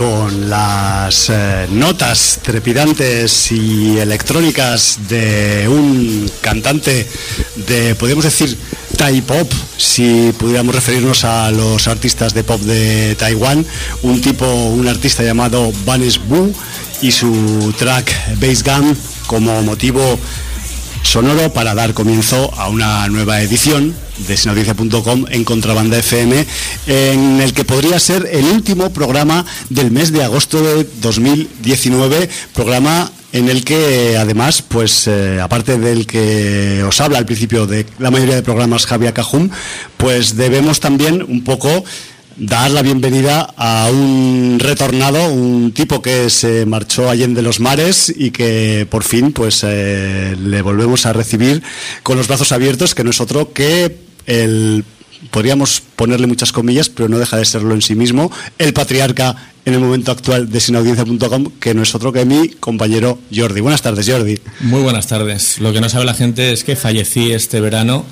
con las eh, notas trepidantes y electrónicas de un cantante de, podríamos decir, Thai pop, si pudiéramos referirnos a los artistas de pop de Taiwán, un tipo, un artista llamado Vanes Wu y su track Bass Gun como motivo sonoro para dar comienzo a una nueva edición de en Contrabanda FM, en el que podría ser el último programa del mes de agosto de 2019, programa en el que además, pues eh, aparte del que os habla al principio de la mayoría de programas Javier Cajum, pues debemos también un poco dar la bienvenida a un retornado, un tipo que se marchó allende los mares y que por fin pues eh, le volvemos a recibir con los brazos abiertos, que no es otro que el podríamos ponerle muchas comillas, pero no deja de serlo en sí mismo, el patriarca en el momento actual de sinaudiencia.com, que no es otro que mi compañero Jordi. Buenas tardes, Jordi. Muy buenas tardes. Lo que no sabe la gente es que fallecí este verano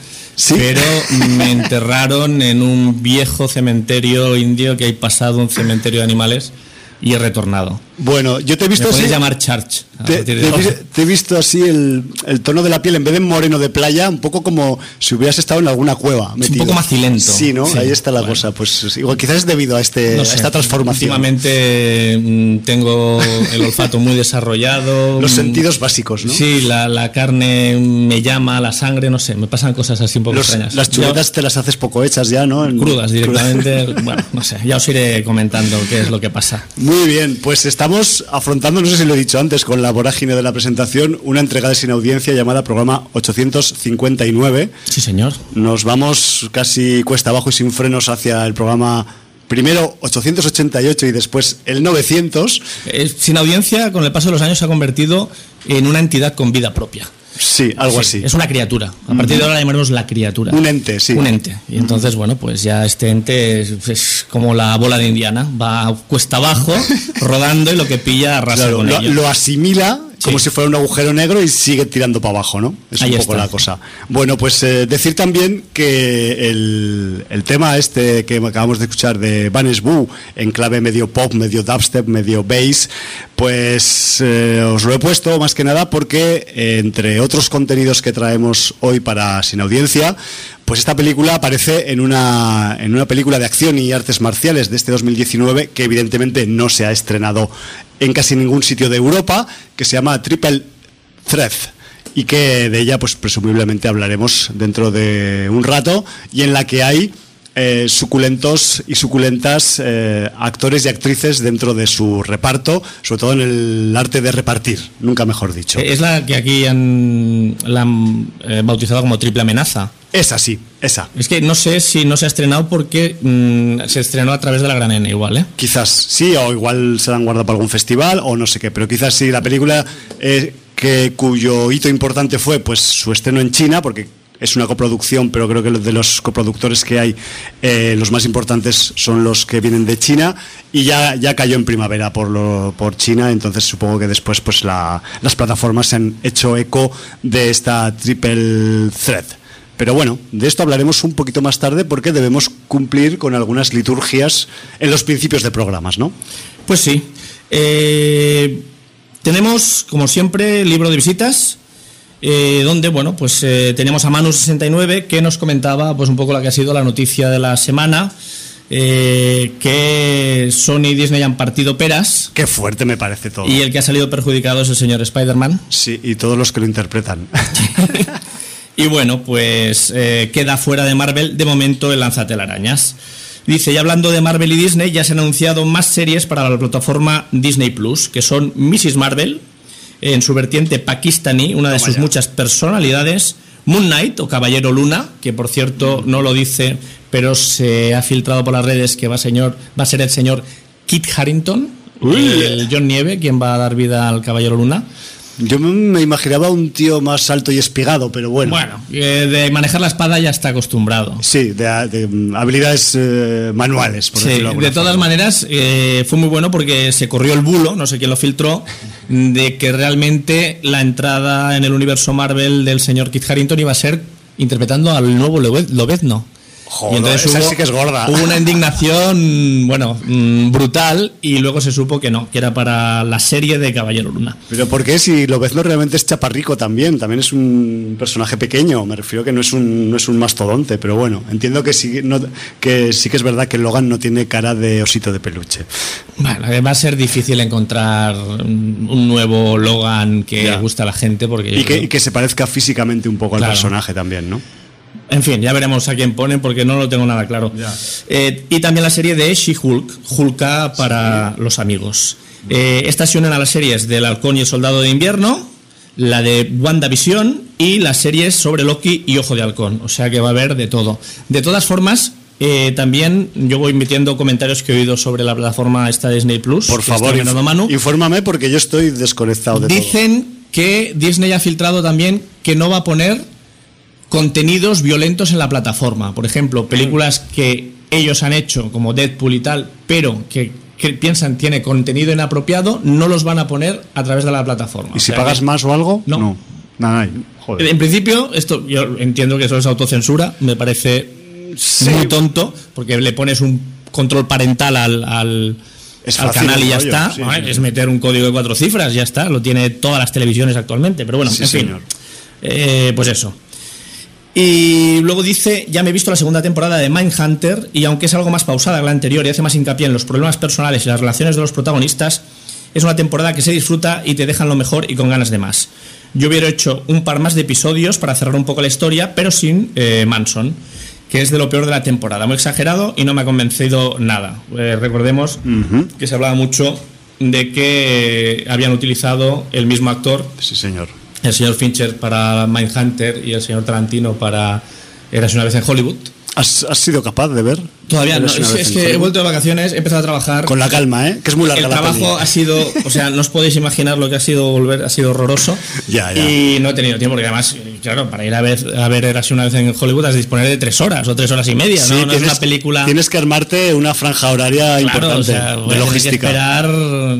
pero me enterraron en un viejo cementerio indio que hay pasado, un cementerio de animales, y he retornado. Bueno, yo te he visto Me así. llamar Church. Te, he visto así el, tono de la piel, en vez de moreno de playa, un poco como si hubieras estado en alguna cueva. un poco macilento. Sí, ¿no? Ahí está la cosa. Pues igual, quizás es debido a, este, esta transformación. Últimamente mm, tengo el olfato muy desarrollado. Los sentidos básicos, ¿no? Sí, la, carne me llama, la sangre, no sé, me pasan cosas así un poco extrañas. Las chuletas te las haces poco hechas ya, ¿no? crudas directamente. bueno, no sé, ya os iré comentando qué es lo que pasa. Muy bien, pues estamos afrontando, no sé si lo he dicho antes, con la vorágine de la presentación, una entrega de sin audiencia llamada programa 859. Sí, señor. Nos vamos casi cuesta abajo y sin frenos hacia el programa primero 888 y después el 900. Eh, sin audiencia, con el paso de los años, se ha convertido en una entidad con vida propia. Sí, algo así. Es una criatura. A partir de ahora la llamaremos la criatura. Un ente, sí. Un ente. Y entonces, bueno, pues ya este ente es, como la bola de Indiana. Va cuesta abajo, rodando y lo que pilla arrasa con lo, ello. Lo asimila como si fuera un agujero negro y sigue tirando para abajo, ¿no? Es un poco la cosa. Bueno, pues eh, decir también que el, tema este que acabamos de escuchar de Vanes Boo, en clave medio pop, medio dubstep, medio bass, pues eh, os lo he puesto más que nada porque eh, entre otros contenidos que traemos hoy para Sin Audiencia, pues esta película aparece en una, en una película de acción y artes marciales de este 2019 que evidentemente no se ha estrenado en casi ningún sitio de Europa, que se llama Triple Threat y que de ella pues presumiblemente hablaremos dentro de un rato y en la que hay eh, suculentos y suculentas eh, actores y actrices dentro de su reparto, sobre todo en el arte de repartir, nunca mejor dicho. Es la que aquí han, la han eh, bautizado como triple amenaza. Esa sí, esa. Es que no sé si no se ha estrenado porque mm, se estrenó a través de la Gran N igual, ¿eh? Quizás sí, o igual se la han guardado para algún festival o no sé qué, pero quizás sí, la película que, cuyo hito importante fue pues su estreno en China, porque es una coproducción, pero creo que de los coproductores que hay, eh, los más importantes son los que vienen de China y ya, ya cayó en primavera por, lo, por China, entonces supongo que después pues las plataformas se han hecho eco de esta triple threat. Pero bueno, de esto hablaremos un poquito más tarde porque debemos cumplir con algunas liturgias en los principios de programas, ¿no? Pues sí. Eh, tenemos, como siempre, libro de visitas eh, donde bueno pues eh, teníamos a Manu69 que nos comentaba pues un poco la que ha sido la noticia de la semana eh, que Sony y Disney han partido peras. Qué fuerte me parece todo. Y el que ha salido perjudicado es el señor Spider-Man. Sí, y todos los que lo interpretan. y bueno, pues queda fuera de Marvel de momento el lanzatelarañas. Dice, y hablando de Marvel y Disney, ya se han anunciado más series para la plataforma Disney Plus, que son Mrs. Marvel, en su vertiente pakistaní, una de sus muchas personalidades, Moon Knight o Caballero Luna, que por cierto no lo dice, pero se ha filtrado por las redes que va, señor, va a ser el señor Kit Harrington, el John Nieve, quien va a dar vida al Caballero Luna. Yo me imaginaba un tío más alto y espigado, pero bueno. Bueno, eh, de manejar la espada ya está acostumbrado. Sí, de, mm, habilidades eh, manuales, por sí, De todas maneras, eh, fue muy bueno porque se corrió el bulo, no sé quién lo filtró, de que realmente la entrada en el universo Marvel del señor Kit Harrington iba a ser interpretando al nuevo Lobezno. Joder, esa sí que es gorda. Hubo una indignación, bueno, mm, brutal y luego se supo que no, que era para la serie de Caballero Luna. Pero ¿por qué si Lobezno realmente es chaparrico también? También es un personaje pequeño, me refiero que no es un, no es un mastodonte, pero bueno, entiendo que sí, no, que sí que es verdad que Logan no tiene cara de osito de peluche. Bueno, va a ser difícil encontrar un nuevo Logan que Ya. guste a la gente porque... Y que, creo- y que se parezca físicamente un poco Claro. al personaje también, ¿no? En fin, ya veremos a quién ponen porque no lo tengo nada claro. Eh, y también la serie de She-Hulk, Hulka para los amigos. Eh, estas se unen a las series del Halcón y el Soldado de Invierno, la de WandaVision y las series sobre Loki y Ojo de Halcón. O sea que va a haber de todo. De todas formas, eh, también yo voy metiendo comentarios que he oído sobre la plataforma esta de Disney Plus. Por favor, inf- Manu. infórmame porque yo estoy desconectado de todo. Dicen que Disney ha filtrado también que no va a poner contenidos violentos en la plataforma. Por ejemplo, películas que ellos han hecho, como Deadpool y tal, pero que, que piensan tiene contenido inapropiado, no los van a poner a través de la plataforma. ¿Y O si sea pagas que- más o algo? No. Nada, nada, joder. En principio, esto yo entiendo que eso es autocensura, me parece muy tonto, porque le pones un control parental al, al, Es al fácil canal y ya rollo, está. sí, ¿no? sí. Es meter un código de cuatro cifras, ya está. Lo tiene todas las televisiones actualmente. Pero bueno, Sí, en fin. señor. Eh, pues eso. Y luego dice, ya me he visto la segunda temporada de Mindhunter y aunque es algo más pausada que la anterior y hace más hincapié en los problemas personales y las relaciones de los protagonistas, es una temporada que se disfruta y te dejan lo mejor y con ganas de más. Yo hubiera hecho un par más de episodios para cerrar un poco la historia, pero sin eh, Manson, que es de lo peor de la temporada. Muy exagerado y no me ha convencido nada. Eh, recordemos que se hablaba mucho de que habían utilizado el mismo actor Sí, señor. El señor Fincher para Mindhunter y el señor Tarantino para Eras una vez en Hollywood. ¿Has, has sido capaz de ver? Todavía no, es, que he vuelto de vacaciones, he empezado a trabajar. Con la calma, ¿eh? Que es muy larga el la trabajo ha sido, o sea, no os podéis imaginar lo que ha sido volver, ha sido horroroso. Ya, ya. Y no he tenido tiempo, porque además, claro, para ir a ver, a ver Eras una vez en Hollywood has de disponer de tres horas o tres horas y media, Sí, ¿no? No es una película. Tienes que armarte una franja horaria Claro, importante o sea, voy de a tener que logística. esperar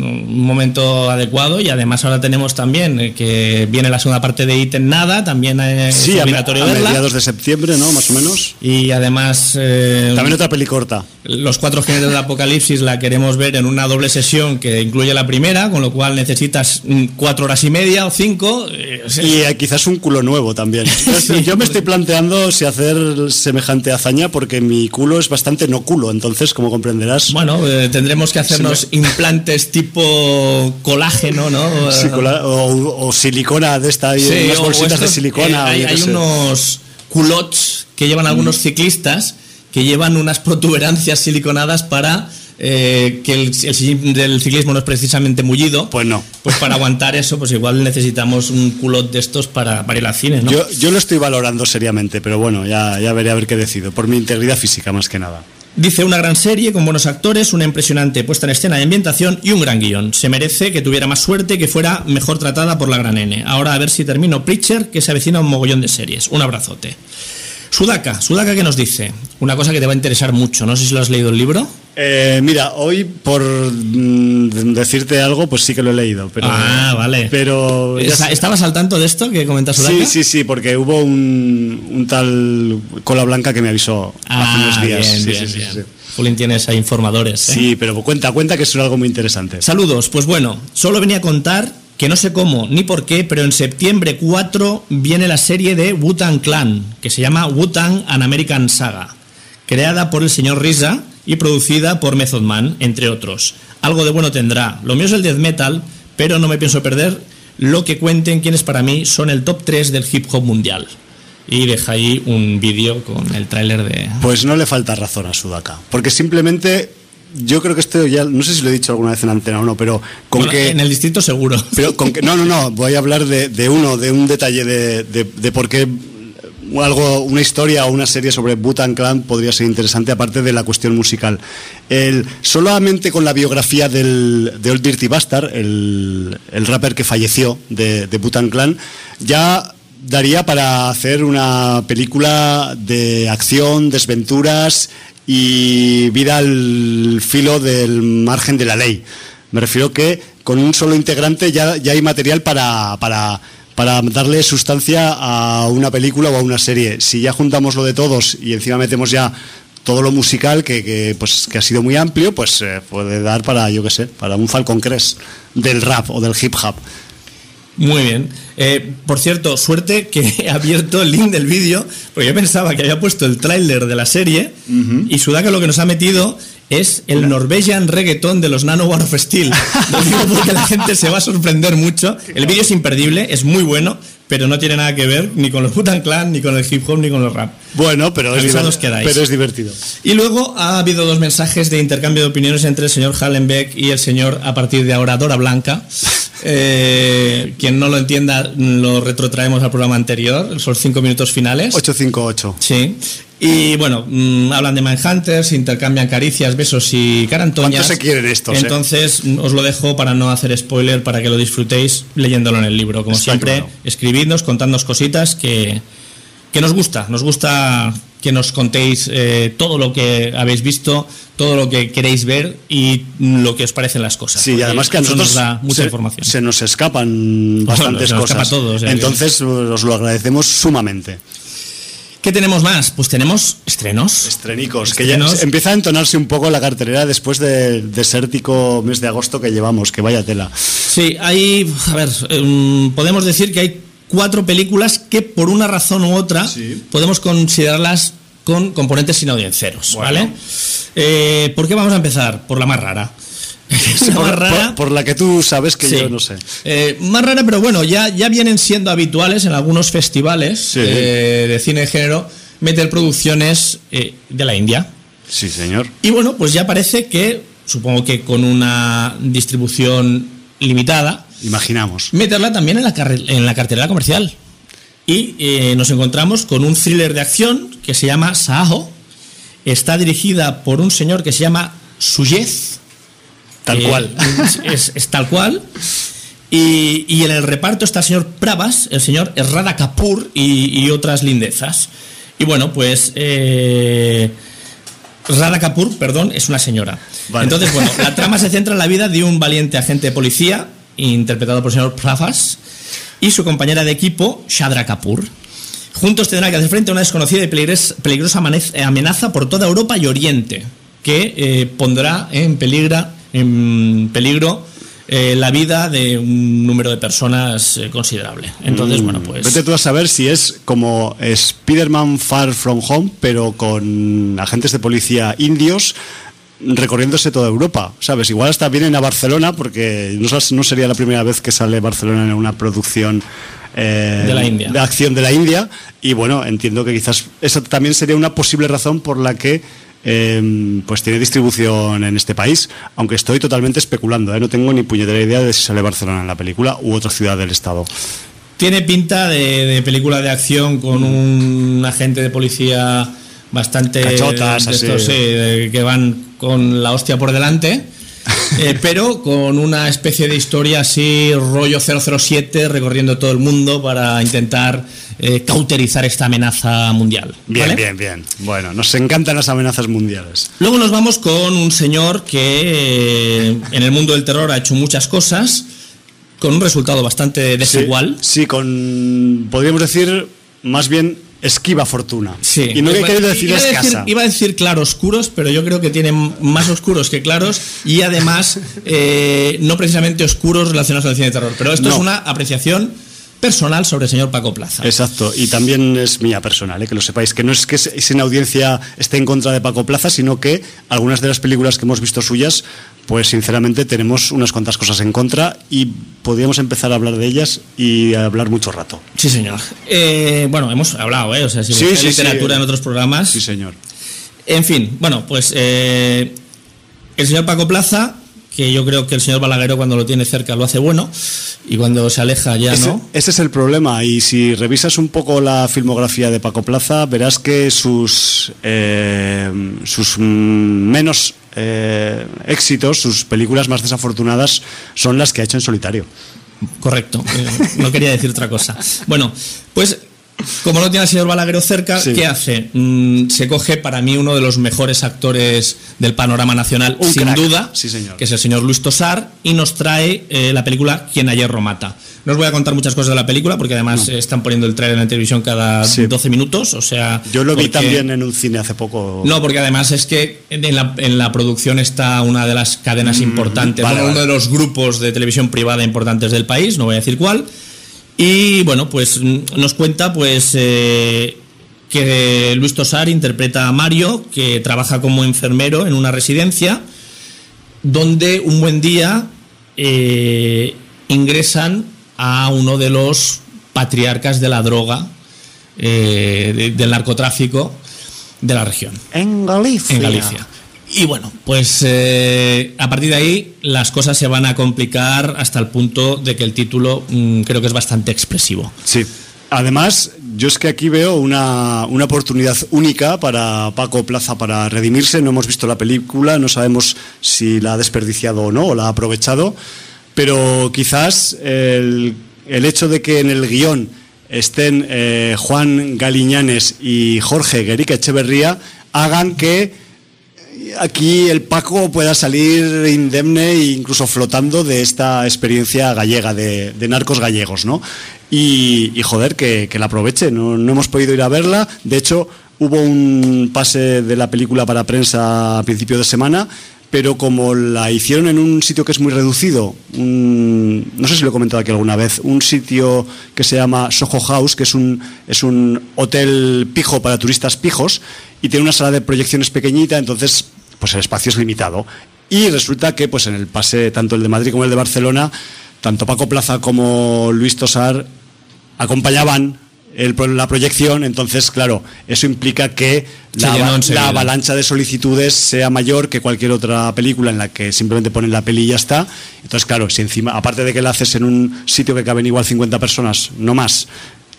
un momento adecuado y además ahora tenemos también eh, que viene la segunda parte de IT en nada, también eh, Sí, a, obligatorio a verla. mediados de septiembre, ¿no? Más o menos. Y además eh, También otra peli corta. los cuatro jinetes del apocalipsis la queremos ver en una doble sesión que incluye la primera, con lo cual necesitas mm, cuatro horas y media o cinco. Y eh, quizás un culo nuevo también. Sí. Yo me estoy planteando si hacer semejante hazaña porque mi culo es bastante no culo, entonces como comprenderás, Bueno, eh, tendremos que hacernos implantes tipo colágeno, ¿no? sí, o, o silicona de esta, Sí, unas bolsitas de silicona. eh, o hay unos culottes que llevan algunos ciclistas que llevan unas protuberancias siliconadas para eh, que el, el sillín del ciclismo no es precisamente mullido. Pues no. Pues para aguantar eso, pues igual necesitamos un culot de estos para, para ir al cine, ¿no? Yo, yo lo estoy valorando seriamente, pero bueno, ya, ya veré a ver qué decido. Por mi integridad física más que nada. Dice una gran serie con buenos actores, una impresionante puesta en escena y ambientación y un gran guion. Se merece que tuviera más suerte, que fuera mejor tratada por la gran N. Ahora a ver si termino Preacher, que se avecina un mogollón de series. Un abrazote. Sudaka, Sudaka que nos dice una cosa que te va a interesar mucho. No sé si lo has leído el libro. Eh, mira, hoy por mm, decirte algo, pues sí que lo he leído, pero ah, vale. pero ¿Estabas al tanto de esto que comenta Sudaka? Sí, sí, sí, porque hubo un, un tal Cola Blanca que me avisó hace Ah, unos días. bien, Sí, bien, sí, sí, bien. sí. Tienes a informadores. ¿eh? Sí, pero cuenta, cuenta que es algo muy interesante. Saludos, pues bueno, solo venía a contar que no sé cómo ni por qué, pero en septiembre 4 viene la serie de Wu-Tang Clan, que se llama Wu-Tang An American Saga, creada por el señor Risa y producida por Method Man, entre otros. Algo de bueno tendrá. Lo mío es el death metal, pero no me pienso perder lo que cuenten quienes para mí son el top 3 del hip hop mundial. Y deja ahí un vídeo con el tráiler de... Pues no le falta razón a Sudaka, porque simplemente yo creo que esto ya, no sé si lo he dicho alguna vez en antena o no, pero con Bueno, que... En el distrito seguro. Pero con que, no, no, no, voy a hablar de, de uno, de un detalle de, de, de por qué algo, una historia o una serie sobre Butan Clan podría ser interesante, aparte de la cuestión musical. El, solamente con la biografía del, de Old Dirty Bastard, el, el rapper que falleció de, de Butan Clan, ya daría para hacer una película de acción, desventuras y vida al filo del margen de la ley. Me refiero que con un solo integrante ya, ya hay material para, para, para darle sustancia a una película o a una serie. Si ya juntamos lo de todos y encima metemos ya todo lo musical que, que, pues, que ha sido muy amplio, pues eh, puede dar para, yo qué sé, para un Falcon Crest del rap o del hip hop. Muy bien. Eh, por cierto, suerte que he abierto el link del vídeo, porque yo pensaba que había puesto el tráiler de la serie y Sudaka lo que nos ha metido es el Norwegian Reggaeton de los Nano War of Steel. Lo digo porque la gente se va a sorprender mucho. El vídeo es imperdible, es muy bueno, pero no tiene nada que ver ni con los Butan Clan, ni con el hip hop, ni con el rap. Bueno, pero es, pero es divertido. Y luego ha habido dos mensajes de intercambio de opiniones entre el señor Hallenbeck y el señor, a partir de ahora, Dora Blanca. Eh, quien no lo entienda, lo retrotraemos al programa anterior, esos cinco minutos finales. 858. Sí. Y bueno, mm, hablan de Manhunters, intercambian caricias, besos y carantoñas. ¿Cuánto se quieren estos, eh? Entonces, mm, os lo dejo para no hacer spoiler, para que lo disfrutéis leyéndolo en el libro. Como Está siempre, claro. escribidnos, contadnos cositas que, que nos gusta. Nos gusta que nos contéis eh, todo lo que habéis visto, todo lo que queréis ver y lo que os parecen las cosas. Sí, y además que a nosotros nos da mucha se, información. se nos escapan bastantes se nos escapa cosas. todo, o sea que- Entonces os lo agradecemos sumamente. ¿Qué tenemos más? Pues tenemos estrenos. Estrenicos, que ya empieza a entonarse un poco la cartelera después del desértico mes de agosto que llevamos, que vaya tela. Sí, hay, a ver, em, podemos decir que hay cuatro películas que por una razón u otra Sí. podemos considerarlas con componentes sinaudiencieros, Bueno. ¿vale? Eh, ¿Por qué vamos a empezar? Por la más rara. la Por, más rara. por- por la que tú sabes que Sí. yo no sé. Eh, más rara, pero bueno, ya, ya vienen siendo habituales en algunos festivales Sí. eh, de cine de género meter producciones eh, de la India. Sí, señor. Y bueno, pues ya parece que, supongo que con una distribución limitada, Imaginamos. meterla también en la, en la cartelera comercial. Y eh, nos encontramos con un thriller de acción que se llama Saaho. Está dirigida por un señor que se llama Suyez. Tal Eh, cual. Es, es tal cual. Y, y en el reparto está el señor Pravas, el señor Errada Kapoor y, y otras lindezas. Y bueno, pues. Eh, Kapoor, perdón, es una señora. Vale. Entonces, bueno, la trama se centra en la vida de un valiente agente de policía, interpretado por el señor Pravas, y su compañera de equipo, Shadra Kapoor. Juntos tendrán que hacer frente a una desconocida y peligrosa amanez- amenaza por toda Europa y Oriente, que eh, pondrá en, peligra, en peligro eh, la vida de un número de personas eh, considerable. Entonces, bueno, pues... Vete tú a saber si es como Spider-Man Far From Home, pero con agentes de policía indios recorriéndose toda Europa, ¿sabes? Igual hasta vienen a Barcelona, porque no, sería la primera vez que sale Barcelona en una producción eh, De la India. de acción de la India, y bueno, entiendo que quizás esa también sería una posible razón por la que eh, pues tiene distribución en este país, aunque estoy totalmente especulando, ¿eh? no tengo ni puñetera idea de si sale Barcelona en la película u otra ciudad del estado. Tiene pinta de, de película de acción con un agente de policía bastante Cachotas, de así. estos, sí, de- que van con la hostia por delante. eh, pero con una especie de historia así, rollo 007, recorriendo todo el mundo para intentar eh, cauterizar esta amenaza mundial. Bien, ¿vale? bien, bien. Bueno, nos encantan las amenazas mundiales. Luego nos vamos con un señor que eh, en el mundo del terror ha hecho muchas cosas, con un resultado bastante desigual. Sí, sí, con, podríamos decir, más bien esquiva fortuna. Sí. Y no he Iba- querido decir iba a escasa. iba a decir claroscuros, pero yo creo que tienen más oscuros que claros y además eh, no precisamente oscuros relacionados con el cine de terror. Pero esto No. es una apreciación personal sobre el señor Paco Plaza. Exacto, y también es mía personal, ¿eh? que lo sepáis, que no es que sin audiencia esté en contra de Paco Plaza, sino que algunas de las películas que hemos visto suyas, pues sinceramente tenemos unas cuantas cosas en contra y podríamos empezar a hablar de ellas y a hablar mucho rato. Sí, señor. Eh, bueno, hemos hablado, ¿eh? O sea, si Sí, sí, sí. en otros programas. Sí, señor. En fin, bueno, pues eh, el señor Paco Plaza, que yo creo que el señor Balagueró cuando lo tiene cerca lo hace bueno y cuando se aleja ya Ese, no. ese es el problema y si revisas un poco la filmografía de Paco Plaza verás que sus eh, sus mm, menos eh, éxitos, sus películas más desafortunadas son las que ha hecho en solitario. Correcto, eh, no quería decir otra cosa. Bueno, pues como no tiene al señor Balagueró cerca, Sí. ¿qué hace? Mm, se coge para mí uno de los mejores actores del panorama nacional, Un sin crack, duda, sí, señor. que es el señor Luis Tosar, y nos trae eh, la película Quien a hierro mata. No os voy a contar muchas cosas de la película porque además están poniendo el trailer en la televisión cada Sí. 12 minutos, o sea... Yo lo vi también en un cine hace poco. No, porque además es que en la, en la producción está una de las cadenas importantes, Mm, vale, bueno, uno vale. de los grupos de televisión privada importantes del país, no voy a decir cuál. Y bueno, pues mm, nos cuenta pues eh, que Luis Tosar interpreta a Mario, que trabaja como enfermero en una residencia, donde un buen día eh, ingresan a uno de los patriarcas de la droga, eh, de- del narcotráfico de la región En Galicia. en Galicia. Y bueno, pues eh, a partir de ahí las cosas se van a complicar hasta el punto de que el título mm, creo que es bastante expresivo. Sí. Además, yo es que aquí veo una, una oportunidad única para Paco Plaza para redimirse. No hemos visto la película, no sabemos si la ha desperdiciado o no, o la ha aprovechado, pero quizás el, el hecho de que en el guion estén eh, Juan Galiñanes y Jorge Guerica Echeverría hagan que aquí el Paco pueda salir indemne e incluso flotando de esta experiencia gallega, de, narcos gallegos, ¿no? Y, y, joder, que, que la aproveche. No, no hemos podido ir a verla. De hecho, hubo un pase de la película para prensa a principio de semana, pero como la hicieron en un sitio que es muy reducido, un- no sé si lo he comentado aquí alguna vez, un sitio que se llama Soho House, que es un, es un hotel pijo para turistas pijos, y tiene una sala de proyecciones pequeñita, entonces pues el espacio es limitado. Y resulta que pues en el pase, tanto el de Madrid como el de Barcelona, tanto Paco Plaza como Luis Tosar acompañaban el la proyección, entonces, claro, eso implica que la, la avalancha de solicitudes sea mayor que cualquier otra película en la que simplemente ponen la peli y ya está. Entonces, claro, si encima, aparte de que la haces en un sitio que caben igual 50 personas, no más,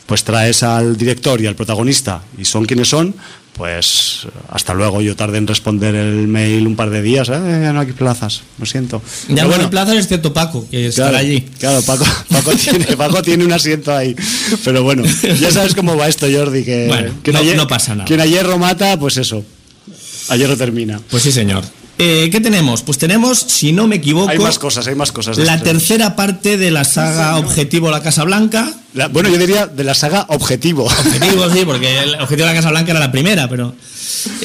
pues traes al director y al protagonista y son quienes son, pues hasta luego. Yo tardé en responder el mail un par de días, ¿eh? ya no hay plazas, lo siento. Ya Pero no hay plazas excepto Paco, que estará Claro, allí. claro, Paco, Paco, tiene, Paco tiene un asiento ahí. Pero bueno, ya sabes cómo va esto, Jordi. Que, Bueno, quien no- ayer- no pasa nada. Quien a hierro mata, pues eso. A hierro termina. Pues sí, señor. Eh, ¿Qué tenemos? Pues tenemos, si no me equivoco, Hay más cosas, hay más cosas. la esto. tercera parte de la saga Objetivo La Casa Blanca. La- bueno, yo diría de la saga Objetivo. Objetivo, sí, porque el Objetivo de la Casa Blanca era la primera, pero.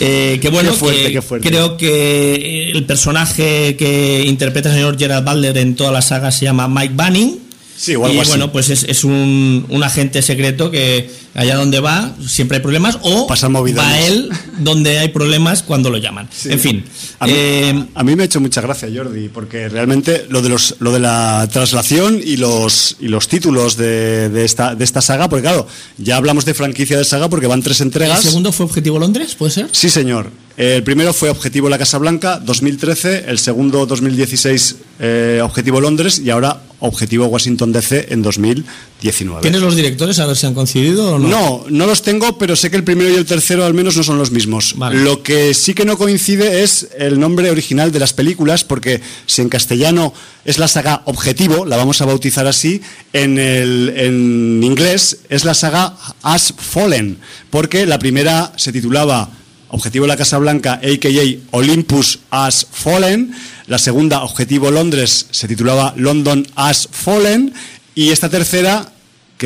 eh, que bueno, Qué fuerte, que qué fuerte. creo que el personaje que interpreta el señor Gerald Butler en toda la saga se llama Mike Banning. Sí, o algo y así. bueno, pues es, es un, un agente secreto que allá donde va siempre hay problemas o Pasan va él donde hay problemas cuando lo llaman. Sí. En fin. A mí, eh, a mí me ha hecho mucha gracia, Jordi, porque realmente lo de los lo de la traslación y los y los títulos de, de esta de esta saga, porque claro, ya hablamos de franquicia de saga porque van tres ¿El entregas. segundo fue Objetivo Londres? ¿Puede ser? Sí, señor. El primero fue Objetivo La Casa Blanca, 2013. El segundo, 2016, eh, Objetivo Londres. Y ahora Objetivo Washington DC en 2019. ¿Tienes los directores a ver si han coincidido o no? No, no los tengo, pero sé que el primero y el tercero al menos no son los mismos. Vale. Lo que sí que no coincide es el nombre original de las películas, porque si en castellano es la saga Objetivo, la vamos a bautizar así, en, el, en inglés es la saga As Fallen, porque la primera se titulaba Objetivo La Casa Blanca, a.k.a. Olympus As Fallen, la segunda Objetivo Londres se titulaba London As Fallen, y esta tercera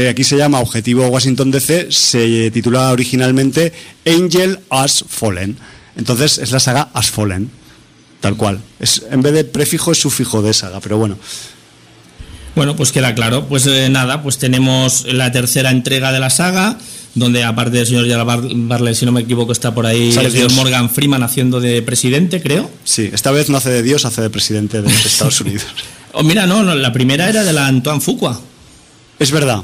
que aquí se llama Objetivo Washington DC, se titula originalmente Angel As Fallen. Entonces es la saga As Fallen, tal cual. Es, en vez de prefijo es sufijo de saga, pero bueno. Bueno, pues queda claro. Pues eh, nada, pues tenemos la tercera entrega de la saga, donde aparte del señor Bar- Barley, si no me equivoco, está por ahí el señor. Morgan Freeman haciendo de presidente, creo. Sí, esta vez no hace de Dios, hace de presidente de los Estados Unidos. Oh, mira, no, no, la primera era de la Antoine Fuqua. Es verdad.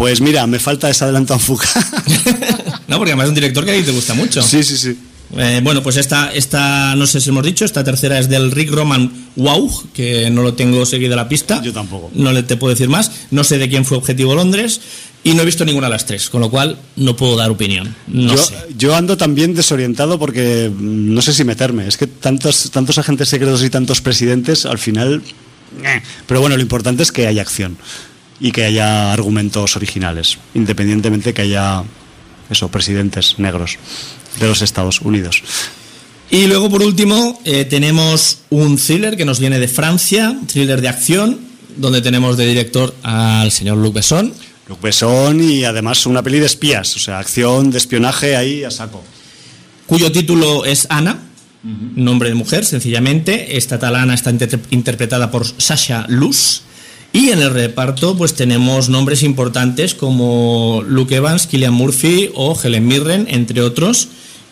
Pues mira, me falta esa adelanto Fuca. no, porque además es un director que a ti te gusta mucho. sí, sí, sí. Eh, bueno, pues esta, esta, no sé si hemos dicho, esta tercera es del Rick Roman Wow, que no lo tengo seguido a la pista. Yo tampoco. No le te puedo decir más. No sé de quién fue Objetivo Londres y no he visto ninguna de las tres, con lo cual no puedo dar opinión. No yo, sé. yo ando también desorientado porque mm, no sé si meterme. Es que tantos, tantos agentes secretos y tantos presidentes, al final. eh. Pero bueno, lo importante es que haya acción y que haya argumentos originales, independientemente que haya eso, presidentes negros de los Estados Unidos. Y luego, por último, eh, tenemos un thriller que nos viene de Francia, thriller de acción, donde tenemos de director al señor Luc Besson. Luc Besson y además una peli de espías, o sea, acción de espionaje ahí a saco. Cuyo título es Ana, nombre de mujer, sencillamente. Esta tal Ana está inter interpretada por Sasha Luz. Y en el reparto, pues tenemos nombres importantes como Luke Evans, Killian Murphy o Helen Mirren, entre otros.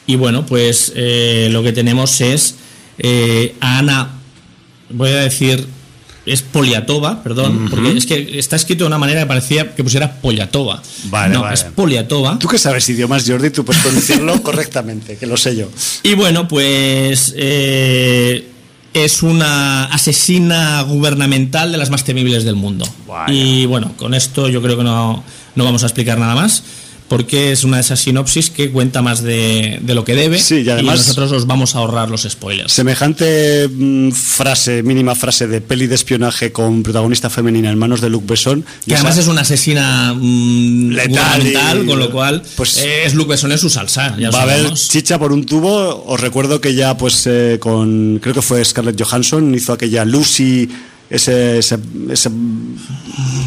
Y bueno, pues eh, lo que tenemos es eh, a Ana, voy a decir, es Poliatova, perdón, porque es que está escrito de una manera que parecía que pusiera Poliatova. Vale, no, vale. es Poliatova. Tú que sabes idiomas, Jordi, tú puedes pronunciarlo correctamente, que lo sé yo. Y bueno, pues eh, es una asesina gubernamental de las más temibles del mundo. Vaya. Y bueno, con esto yo creo que no, no vamos a explicar nada más. Porque es una de esas sinopsis que cuenta más de, de lo que debe. Sí, y además- nosotros os vamos a ahorrar los spoilers. Semejante mm, frase, mínima frase de peli de espionaje con protagonista femenina en manos de Luc Besson. Que además es una asesina mm, Letal y- con lo cual pues- eh, es Luke Besson en su salsa. Ya Va a haber chicha por un tubo. Os recuerdo que ya, pues, eh, con. Creo que fue Scarlett Johansson, hizo aquella Lucy. Ese, ese, ese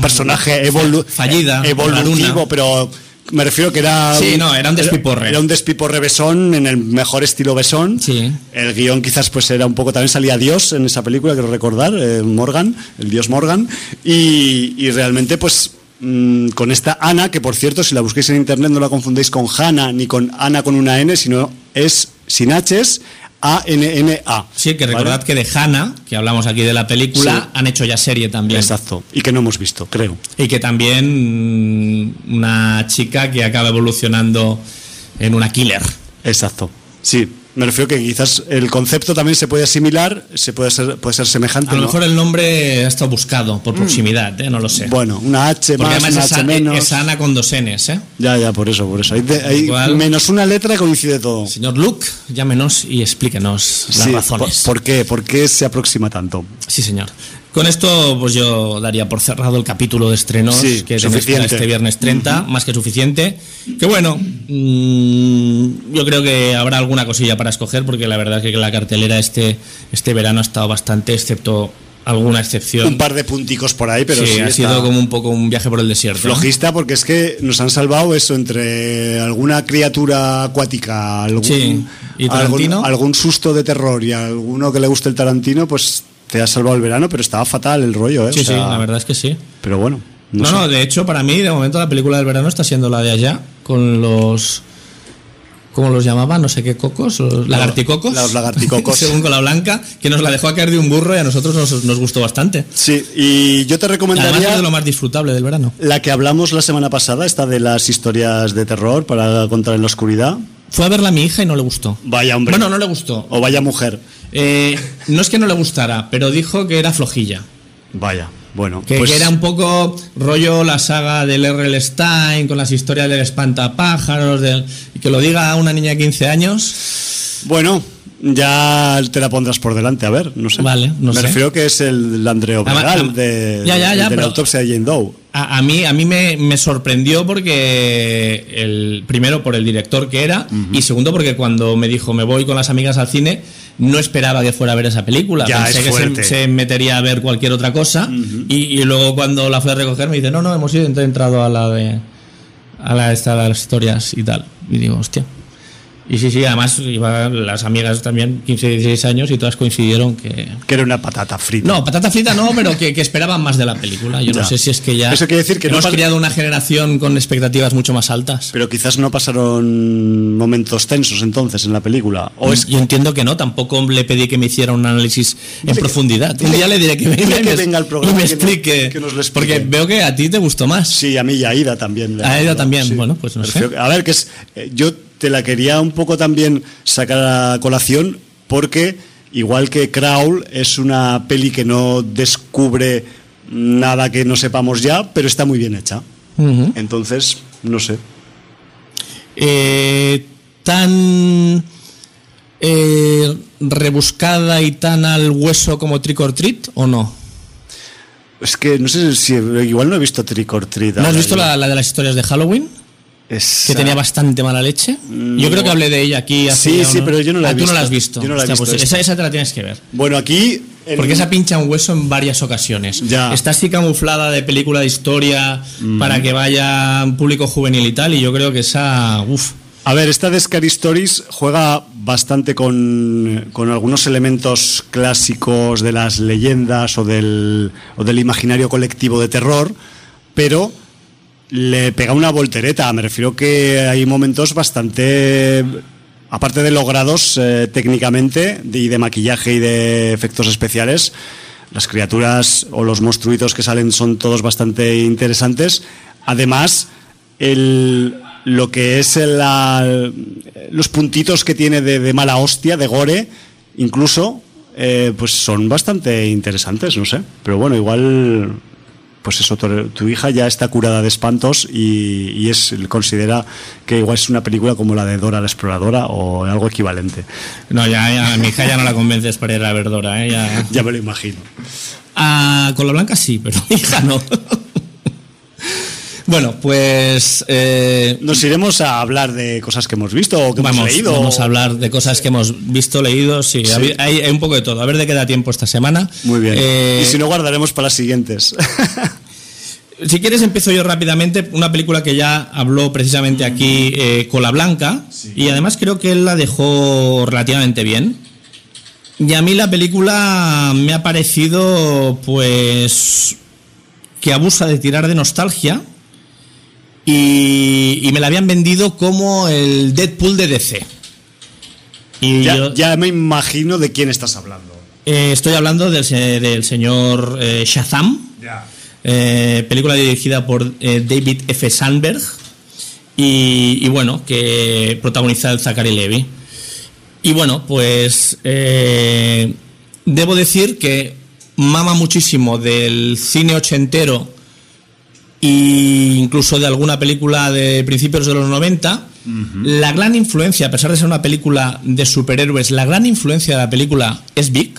personaje evolu- Fallida, evolutivo, pero me refiero que era. Sí, no, era un despiporre. Era un despiporre besón en el mejor estilo besón. Sí. El guion quizás pues era un poco. También salía Dios en esa película, quiero recordar, eh, Morgan, el dios Morgan. Y, y realmente, pues. mm, Con esta Ana, que por cierto, si la busquéis en internet no la confundéis con Hannah ni con Ana con una N, sino es sin H's, A-N-N-A. Sí, que ¿vale? recordad que de Hannah, que hablamos aquí de la película, Sí. han hecho ya serie también. Exacto. Y que no hemos visto, creo. Y que también mm, una chica que acaba evolucionando en una killer. Exacto. Sí. Me refiero que quizás el concepto también se puede asimilar, se puede ser, puede ser semejante. A lo ¿no? mejor el nombre ha estado buscado por proximidad, ¿eh? no lo sé. Bueno, una H Porque más, una es, H a- menos. es Ana con dos Ns, ¿eh? Ya, ya, por eso, por eso. Hay, de- hay Igual. menos una letra coincide todo. Señor Luke, llámenos y explíquenos las Sí, razones. ¿por, por qué? ¿Por qué se aproxima tanto? Sí, señor. Con esto, pues yo daría por cerrado el capítulo de estrenos Sí, que para este viernes 30, más que suficiente. Que bueno, mm, yo creo que habrá alguna cosilla para escoger, porque la verdad es que la cartelera este, este verano ha estado bastante, excepto alguna excepción. Un par de punticos por ahí, pero sí, sí, ha sido como un poco un viaje por el desierto. flojista porque es que nos han salvado eso entre alguna criatura acuática, algún, Sí, ¿y algún, algún susto de terror y alguno que le guste el Tarantino, pues te ha salvado el verano, pero estaba fatal el rollo, ¿eh? Sí, O sea, sí, la verdad es que sí. Pero bueno, no, No, sé. no, de hecho, para mí, de momento, la película del verano está siendo la de allá, con los. ¿Cómo los llamaban? No sé qué cocos, los lagarticocos. los lagarticocos. Según con la blanca, que nos la dejó a caer de un burro y a nosotros nos, nos gustó bastante. Sí, y yo te Además, recomendaría es de lo más disfrutable del verano. la que hablamos la semana pasada, esta de las historias de terror para contar en la oscuridad. Fue a verla a mi hija y no le gustó. Vaya hombre. Bueno, no le gustó. O vaya mujer. Eh, no es que no le gustara, pero dijo que era flojilla. Vaya. Bueno, Que, pues que era un poco rollo la saga del R.L. Stein con las historias del espantapájaros del, y que lo diga una niña de 15 años. bueno, ya te la pondrás por delante, a ver, no sé. Vale, no Me sé. refiero que es el Además- Obregal de, Ya, ya, ya, el de la autopsia de Jane Doe. A, a mí, a mí me, me sorprendió porque, el, primero, por el director que era, y segundo, porque cuando me dijo me voy con las amigas al cine, no esperaba que fuera a ver esa película. Ya, Pensé es que se, se metería a ver cualquier otra cosa, y, y luego cuando la fui a recoger me dice, no, no, hemos ido, he entrado a la de a la esta de las historias y tal. Y digo, hostia. Y sí, sí, además iban las amigas también, 15, 16 años, y todas coincidieron que... Que era una patata frita. No, patata frita no, pero que, que esperaban más de la película. Yo Ya. no sé si es que ya Eso quiere decir que no hemos pas- creado una generación con expectativas mucho más altas. Pero quizás no pasaron momentos tensos entonces en la película. O es Yo entiendo que no, tampoco le pedí que me hiciera un análisis en que- profundidad. Un día le diré que, venga que me- venga al programa y me que no- explique. que nos lo explique. Porque veo que a ti te gustó más. Sí, a mí y a Aida también. A agradó, también, bueno, pues no sé. A ver, que es, eh, yo te la quería un poco también sacar a colación porque, igual que Crawl, es una peli que no descubre nada que no sepamos ya, pero está muy bien hecha. Entonces, no sé. Eh, tan eh, rebuscada y tan al hueso como Trick or Treat o no? Es que no sé si igual no he visto Trick or Treat. ¿No has visto la, la de las historias de Halloween? Que tenía bastante mala leche. Yo creo que hablé de ella aquí. hace Sí, sí, unos- pero yo no la he Ah, tú no la has visto. visto. Yo no la he Hostia, visto pues esa, esa te la tienes que ver. Bueno, aquí Porque esa pincha un hueso en varias ocasiones. Ya. Está así camuflada de película de historia para que vaya un público juvenil y tal, y yo creo que esa. Uf. A ver, esta de Scary Stories juega bastante con, con algunos elementos clásicos de las leyendas o del, o del imaginario colectivo de terror, pero le pega una voltereta. Me refiero que hay momentos bastante, aparte de logrados eh, técnicamente y de maquillaje y de efectos especiales, las criaturas o los monstruitos que salen son todos bastante interesantes. Además, el, lo que es la- los puntitos que tiene de, de mala hostia, de gore, incluso, eh, pues son bastante interesantes, no sé. Pero bueno, igual, pues eso, tu, tu hija ya está curada de espantos y, y es considera que igual es una película como la de Dora la Exploradora o algo equivalente. No, ya, ya, a mi hija ya no la convences para ir a ver Dora, ¿eh? Ya. Ya me lo imagino. Ah, con la blanca sí, pero mi hija no. Bueno, pues. eh, Nos iremos a hablar de cosas que hemos visto o que vamos, hemos leído. vamos a hablar de cosas que hemos visto, leído. Sí, Sí. Hay, hay- hay un poco de todo. A ver de qué da tiempo esta semana. Muy bien. Eh, y si no, guardaremos para las siguientes. Si quieres, empiezo yo rápidamente. Una película que ya habló precisamente aquí eh, Cola Blanca. Y además creo que él la dejó relativamente bien. Y a mí la película me ha parecido, pues, que abusa de tirar de nostalgia. Y, y me la habían vendido como el Deadpool de DC. Y ya, yo- ya me imagino de quién estás hablando. eh, estoy hablando del, se- del señor eh, Shazam. Ya. Eh, película dirigida por eh, David F. Sandberg y, y bueno, que protagoniza el Zachary Levy. Y bueno, pues debo decir que mama muchísimo del cine ochentero e incluso de alguna película de principios de los 90. La gran influencia, a pesar de ser una película de superhéroes, la gran influencia de la película es Big.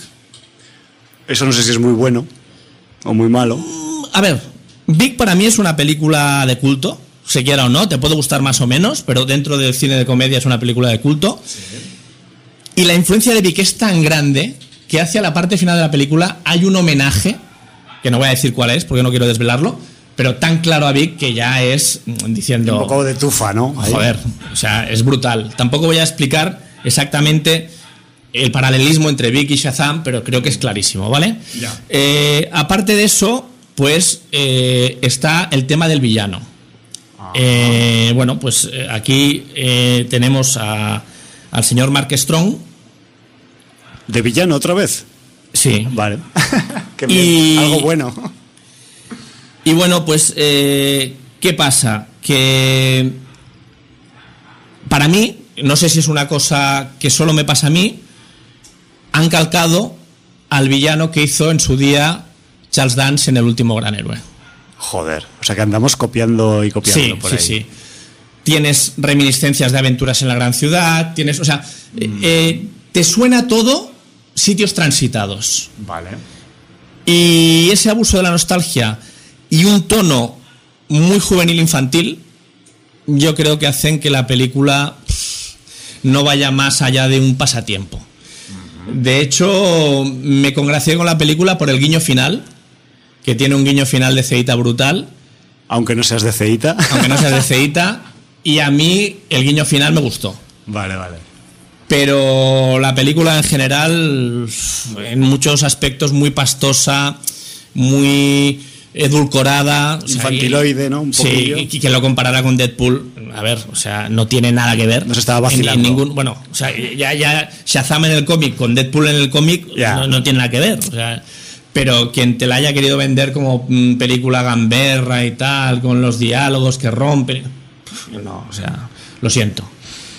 Eso no sé si es muy bueno o muy malo. A ver, Big para mí es una película de culto, se quiera o no, te puede gustar más o menos, pero dentro del cine de comedia es una película de culto. Y la influencia de Big es tan grande que hacia la parte final de la película hay un homenaje, que no voy a decir cuál es porque no quiero desvelarlo, pero tan claro a Big que ya es mm, diciendo... Un poco de tufa, ¿no? Ahí. Joder, o sea, es brutal. Tampoco voy a explicar exactamente el paralelismo entre Vic y Shazam, pero creo que es clarísimo, ¿vale? Ya. Eh, aparte de eso, pues eh, está el tema del villano. Eh, bueno, pues aquí eh, tenemos a- al señor Mark Strong. ¿De villano otra vez? Sí. Vale. Qué Y- bien. Algo bueno. Y bueno, pues, eh, ¿qué pasa? Que para mí, no sé si es una cosa que solo me pasa a mí, han calcado al villano que hizo en su día Charles Dance en El último gran héroe. Joder. O sea que andamos copiando y copiando Sí, por sí, ahí. sí. Tienes reminiscencias de aventuras en la gran ciudad, tienes, o sea, eh, te suena todo sitios transitados. Vale. Y ese abuso de la nostalgia y un tono muy juvenil infantil, yo creo que hacen que la película no vaya más allá de un pasatiempo. De hecho, me congracié con la película por el guiño final, que tiene un guiño final de ceita brutal, Aunque no seas de ceita. aunque no sea de ceita, y a mí el guiño final me gustó. Vale, vale. Pero la película en general, en muchos aspectos, muy pastosa, muy edulcorada. o sea, Infantiloide, ¿no? Un sí, y que lo comparara con Deadpool, a ver, o sea, no tiene nada que ver. No se estaba En- vacilando. En, ningún, bueno, o sea, ya, ya Shazam en el cómic con Deadpool en el cómic no, no tiene nada que ver. O sea, pero quien te la haya querido vender como mm, película gamberra y tal, con los diálogos que rompen, no, o sea, lo siento.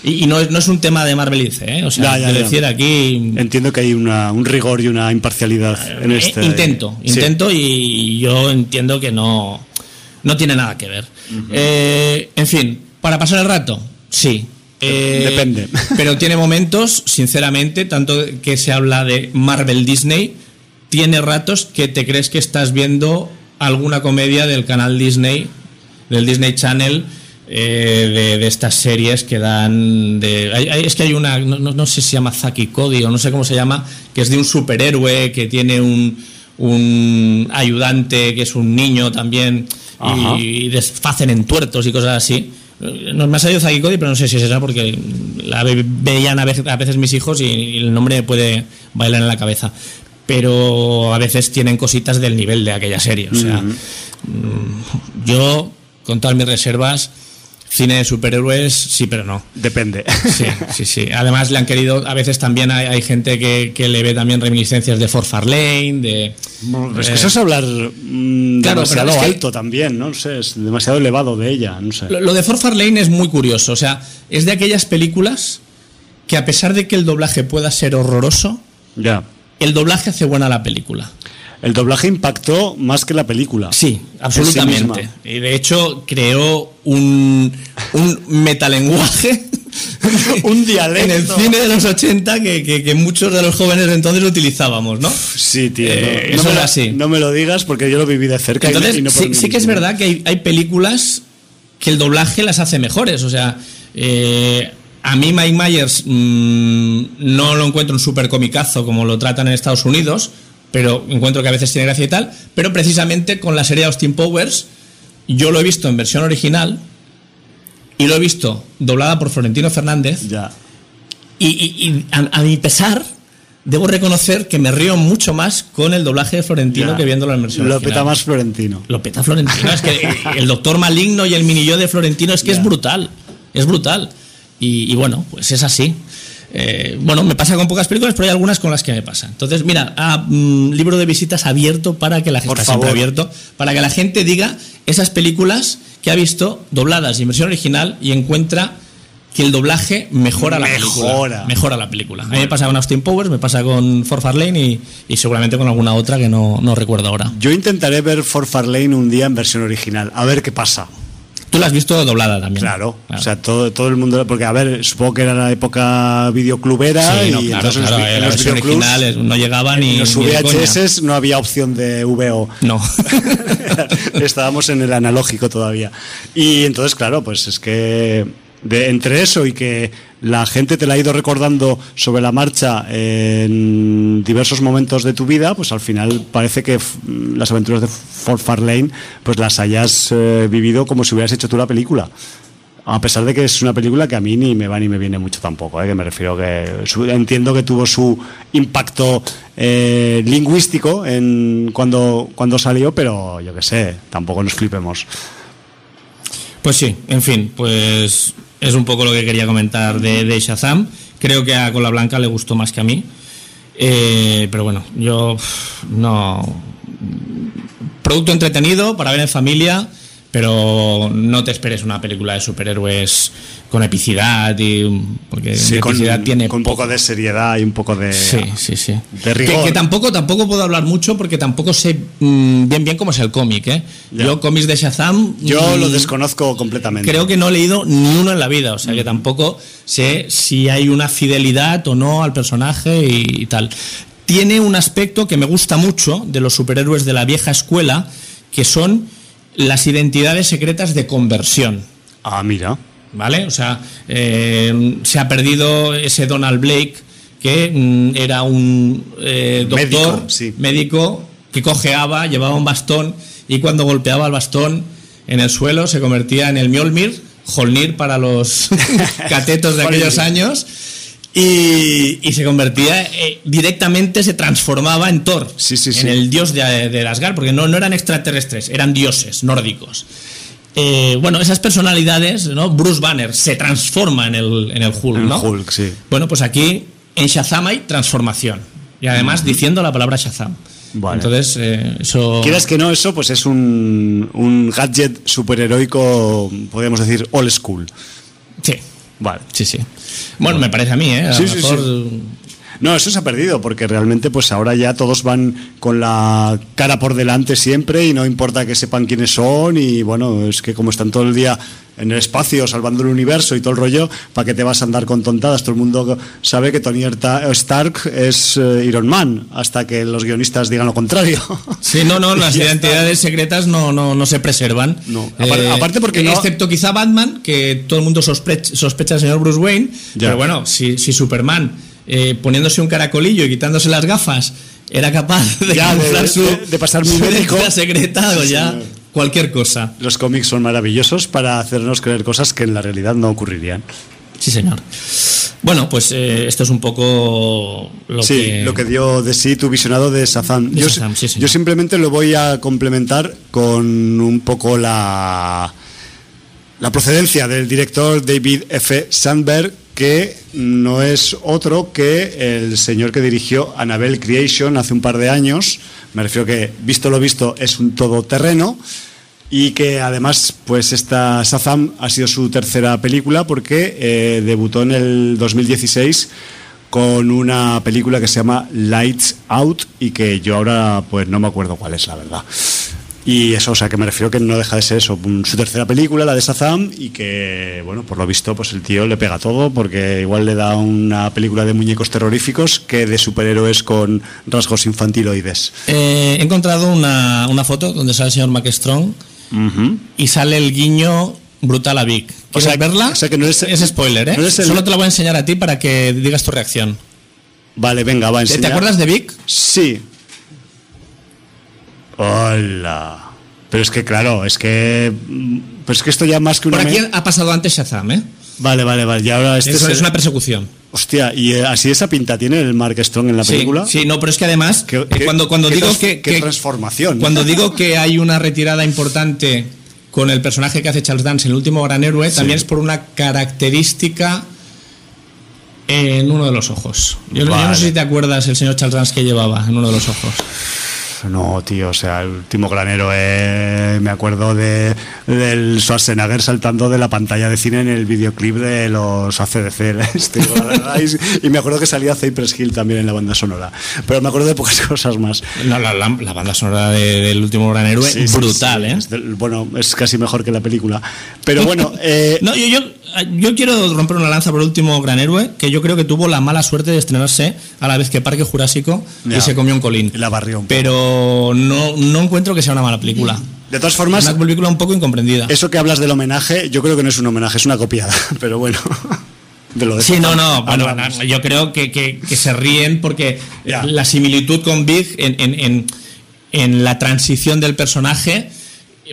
Y, y no, es, no es un tema de Marvel y DC, ¿eh? O sea, Ya, ya, ya. decir, aquí Entiendo que hay una, un rigor y una imparcialidad en eh, este. intento, Sí. intento y yo entiendo que no, no tiene nada que ver. Eh, en fin, para pasar el rato, sí. Eh, Depende. Pero tiene momentos, sinceramente, tanto que se habla de Marvel Disney, tiene ratos que te crees que estás viendo alguna comedia del canal Disney, del Disney Channel, eh, de, de estas series que dan. De, hay- hay- es que hay una, no, no- sé si se llama Zaki Cody o no sé cómo se llama, que es de un superhéroe que tiene un, un ayudante que es un niño también y, y desfacen en tuertos y cosas así. No me ha salido Zaki Cody, pero no sé si es esa porque la ve- veían a veces, a veces mis hijos y el nombre puede bailar en la cabeza. Pero a veces tienen cositas del nivel de aquella serie. O sea, mm, yo, con todas mis reservas, cine de superhéroes, sí, pero no. Depende. Sí, sí, sí. Además le han querido, a veces también hay, hay gente que, que le ve también reminiscencias de For Farlane, de... Es eh, que eso es hablar mm, Claro, demasiado que- alto también, ¿no? No sé, es demasiado elevado de ella, no sé. Lo, lo de For Farlane es muy curioso, o sea, es de aquellas películas que a pesar de que el doblaje pueda ser horroroso, Ya. el doblaje hace buena la película. El doblaje impactó más que la película. Sí, En absolutamente. sí y de hecho creó un, un metalenguaje. Un dialecto. En el cine de los 80 que, que- que muchos de los jóvenes de entonces utilizábamos, ¿no? Sí, tío. Eh, no, eso no me era lo- así. No me lo digas porque yo lo viví de cerca. y no- Entonces, y no por sí, sí que es verdad que hay, hay películas que el doblaje las hace mejores. O sea, eh, a mí Mike Myers mm, no lo encuentro un super comicazo como lo tratan en Estados Unidos, pero encuentro que a veces tiene gracia y tal. Pero precisamente con la serie Austin Powers, yo lo he visto en versión original y lo he visto doblada por Florentino Fernández. Ya. Y, y- y a, a mi pesar, debo reconocer que me río mucho más con el doblaje de Florentino ya. que viéndolo en versión Lo original. peta más Florentino. Lo peta Florentino. Es que el doctor maligno y el mini yo de Florentino es que es brutal. Es brutal. Y, y bueno, pues es así. Eh, bueno, me pasa con pocas películas, pero hay algunas con las que me pasa. Entonces, mira, ah, mm, libro de visitas abierto para que la gente está siempre abierto, para que la gente diga esas películas que ha visto dobladas y en versión original y encuentra que el doblaje mejora la Mejora. película. Mejora la película. A mí me pasa con Austin Powers, me pasa con For Farlane y, y seguramente con alguna otra que no, no recuerdo ahora. Yo intentaré ver For Farlane un día en versión original, a ver qué pasa. Tú la has visto doblada también. Claro, o sea, todo, todo el mundo, porque a ver, supongo que era la época videoclubera Sí, y claro, entonces en los claro, en los versión videoclubs, original es- no llegaba ni, en los ni. VHS no había opción de VO. No. Estábamos en el analógico todavía. Y entonces, claro, pues es que de, entre eso y que la gente te la ha ido recordando sobre la marcha en diversos momentos de tu vida, pues al final parece que las aventuras de Fort Farlane pues las hayas eh, vivido como si hubieras hecho tú la película. A pesar de que es una película que a mí ni me va ni me viene mucho tampoco, ¿eh? que me refiero que entiendo que tuvo su impacto eh, lingüístico en cuando, cuando salió, pero yo qué sé, tampoco nos flipemos. Pues sí, en fin, pues es un poco lo que quería comentar de, de Shazam. Creo que a Cola Blanca le gustó más que a mí. Eh, pero bueno, yo no. Producto entretenido para ver en familia, pero no te esperes una película de superhéroes con epicidad y porque Sí, con, epicidad tiene con un poco de seriedad y un poco de... Sí, sí, sí. de rigor. Que, que tampoco, tampoco puedo hablar mucho porque tampoco sé mm, bien bien cómo es el cómic, ¿eh? Ya. Yo cómics de Shazam Yo mm, lo desconozco completamente. creo que no he leído ni uno en la vida, o sea que tampoco sé si hay una fidelidad o no al personaje y, y tal. Tiene un aspecto que me gusta mucho de los superhéroes de la vieja escuela, que son las identidades secretas de conversión. Ah, mira. ¿Vale? O sea, eh, se ha perdido ese Donald Blake, que mm, era un eh, doctor Médico, sí. médico que cojeaba, llevaba un bastón y cuando golpeaba el bastón en el suelo se convertía en el Mjolnir, Holnir para los catetos de aquellos años. Y, y se convertía eh, directamente, se transformaba en Thor, Sí, sí, en sí. el dios de, de Asgard, porque no, no eran extraterrestres, eran dioses nórdicos. Eh, bueno, esas personalidades, ¿no? Bruce Banner se transforma en el, en el Hulk, En ¿no? Hulk, sí. Bueno, pues aquí en Shazam hay transformación. Y además diciendo la palabra Shazam. Vale. Entonces, eh, eso. Quieras que no, eso pues es un, un gadget superheroico, podríamos decir, old school. Sí, Vale. sí, sí. Bueno, me parece a mí, ¿eh? A Sí, lo sí, mejor, sí. No, eso se ha perdido porque realmente pues ahora ya todos van con la cara por delante siempre y no importa que sepan quiénes son y bueno, es que como están todo el día en el espacio salvando el universo y todo el rollo, ¿para qué te vas a andar con tontadas? Todo el mundo sabe que Tony Stark es eh, Iron Man hasta que los guionistas digan lo contrario. Sí, no, no, las identidades secretas no, no, no se preservan. No, aparte, Eh, aparte porque no... Excepto quizá Batman, que todo el mundo sospecha, sospecha al señor Bruce Wayne. Ya. Pero bueno, si, si Superman, eh, poniéndose un caracolillo y quitándose las gafas, era capaz de, Ya, de- su, de- de pasar mi médico. identidad secreta o Sí, ya señor. cualquier cosa. Los cómics son maravillosos para hacernos creer cosas que en la realidad no ocurrirían. Sí, señor. Bueno, pues eh, esto es un poco lo sí, que... lo que dio de sí tu visionado de Shazam. De Yo, Shazam, sí, señor. yo simplemente lo voy a complementar con un poco la, la procedencia del director David F. Sandberg, que no es otro que el señor que dirigió Annabelle Creation hace un par de años. Me refiero que, visto lo visto, es un todoterreno. Y que además, pues esta Shazam ha sido su tercera película porque eh, debutó en el 2016 con una película que se llama Lights Out y que yo ahora pues no me acuerdo cuál es la verdad. Y eso, o sea, que me refiero que no deja de ser eso, su tercera película, la de Shazam, y que, bueno, por lo visto, pues el tío le pega todo, porque igual le da una película de muñecos terroríficos que de superhéroes con rasgos infantiloides. Eh, he encontrado una, una foto donde sale el señor Mac Strong Ujú. y sale el guiño brutal a Vic. O ¿Quieres sea, verla? o sea que no es- es spoiler, ¿eh? no es el- Solo te la voy a enseñar a ti para que digas tu reacción. Vale, venga, va a ¿Te, te enseñar. acuerdas de Vic? Sí. Hola. Pero es que, claro, es que. Pues es que esto ya más que una. Por aquí me- ha pasado antes Shazam, ¿eh? Vale, vale, vale. Y ahora este Eso es, es una persecución. Hostia, y eh, así esa pinta tiene el Mark Strong en la Sí, película. Sí, no, pero es que además, ¿Qué- eh, qué- cuando, cuando qué digo que, transformación. Cuando digo que hay una retirada importante con el personaje que hace Charles Dance en el último gran héroe, también es por una característica en uno de los ojos. Yo, no- yo no sé si te acuerdas el señor Charles Dance que llevaba en uno de los ojos. No, tío, o sea, el último gran héroe. Me acuerdo de, del Schwarzenegger saltando de la pantalla de cine en el videoclip de los ACDC. este, la y, y me acuerdo que salía Cypress Hill también en la banda sonora. Pero me acuerdo de pocas cosas más. No, la, la- la banda sonora de- del último gran héroe, Sí, sí, brutal, sí, ¿eh? es del- bueno, es casi mejor que la película. Pero bueno, eh, No, yo, yo, yo quiero romper una lanza por el último gran héroe, que yo creo que tuvo la mala suerte de estrenarse a la vez que Parque Jurásico Ya. y se comió un colín. la barrió. Pero no, no encuentro que sea una mala película. De todas formas, Una película un poco incomprendida. eso que hablas del homenaje, yo creo que no es un homenaje, es una copiada. Pero bueno, de lo de Sí, no, no, bueno, no, yo creo que, que- que se ríen porque Ya. la similitud con Big en, en- en- en la transición del personaje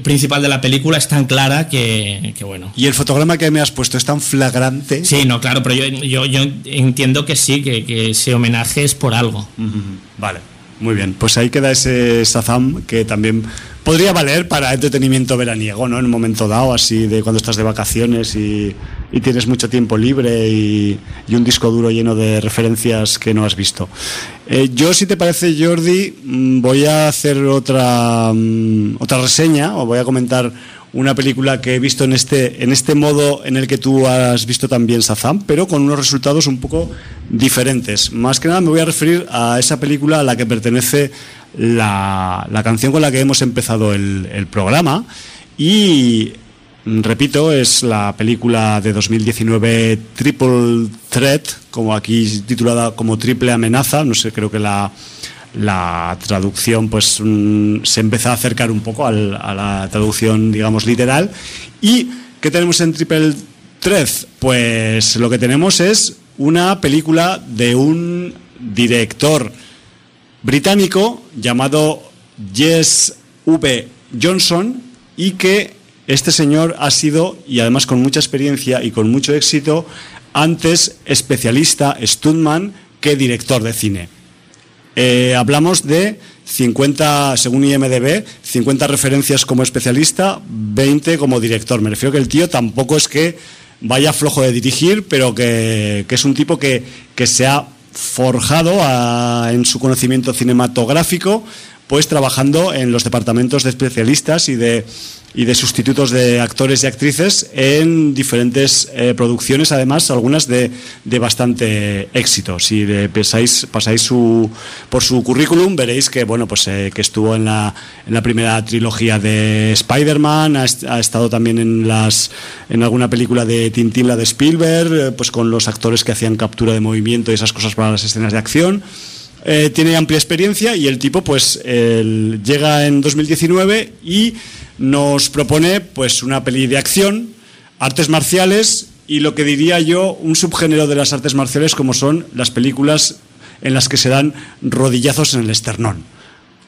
principal de la película es tan clara que, que bueno. Y el fotograma que me has puesto es tan flagrante. Sí, no, claro, pero yo, yo, yo entiendo que sí, que, que ese homenaje es por algo. Vale, muy bien. Pues ahí queda ese Shazam que también podría valer para entretenimiento veraniego, ¿no? En un momento dado, así de cuando estás de vacaciones y, y tienes mucho tiempo libre y, y un disco duro lleno de referencias que no has visto. Eh, yo, si te parece, Jordi, mm, voy a hacer otra, mm, otra reseña o voy a comentar una película que he visto en este, en este modo en el que tú has visto también Shazam, pero con unos resultados un poco diferentes. Más que nada me voy a referir a esa película a la que pertenece la, la canción con la que hemos empezado el, el programa y repito, es la película de 2019 Triple Threat, como aquí titulada como Triple Amenaza, no sé, creo que la, la traducción pues mm, se empieza a acercar un poco al- a la traducción, digamos, literal. ¿Y qué tenemos en Triple Threat? Pues lo que tenemos es una película de un director británico llamado Jess V. Johnson y que este señor ha sido, y además con mucha experiencia y con mucho éxito, antes especialista, stuntman, que director de cine. Eh, hablamos de 50, según IMDB, 50 referencias como especialista, 20 como director. Me refiero que el tío tampoco es que vaya flojo de dirigir, pero que, es un tipo que, que se ha forjado a- en su conocimiento cinematográfico, pues trabajando en los departamentos de especialistas y de y de sustitutos de actores y actrices en diferentes eh, producciones, además algunas de, de, bastante éxito. Si pensáis, pasáis su, por su currículum, veréis que bueno, pues eh, que estuvo en la, en la primera trilogía de Spider-Man, ha, ha, estado también en las en alguna película de Tintín, la de Spielberg, eh, pues con los actores que hacían captura de movimiento y esas cosas para las escenas de acción. Eh, tiene amplia experiencia y el tipo pues llega en 2019 y nos propone pues una peli de acción, artes marciales y lo que diría yo un subgénero de las artes marciales como son las películas en las que se dan rodillazos en el esternón.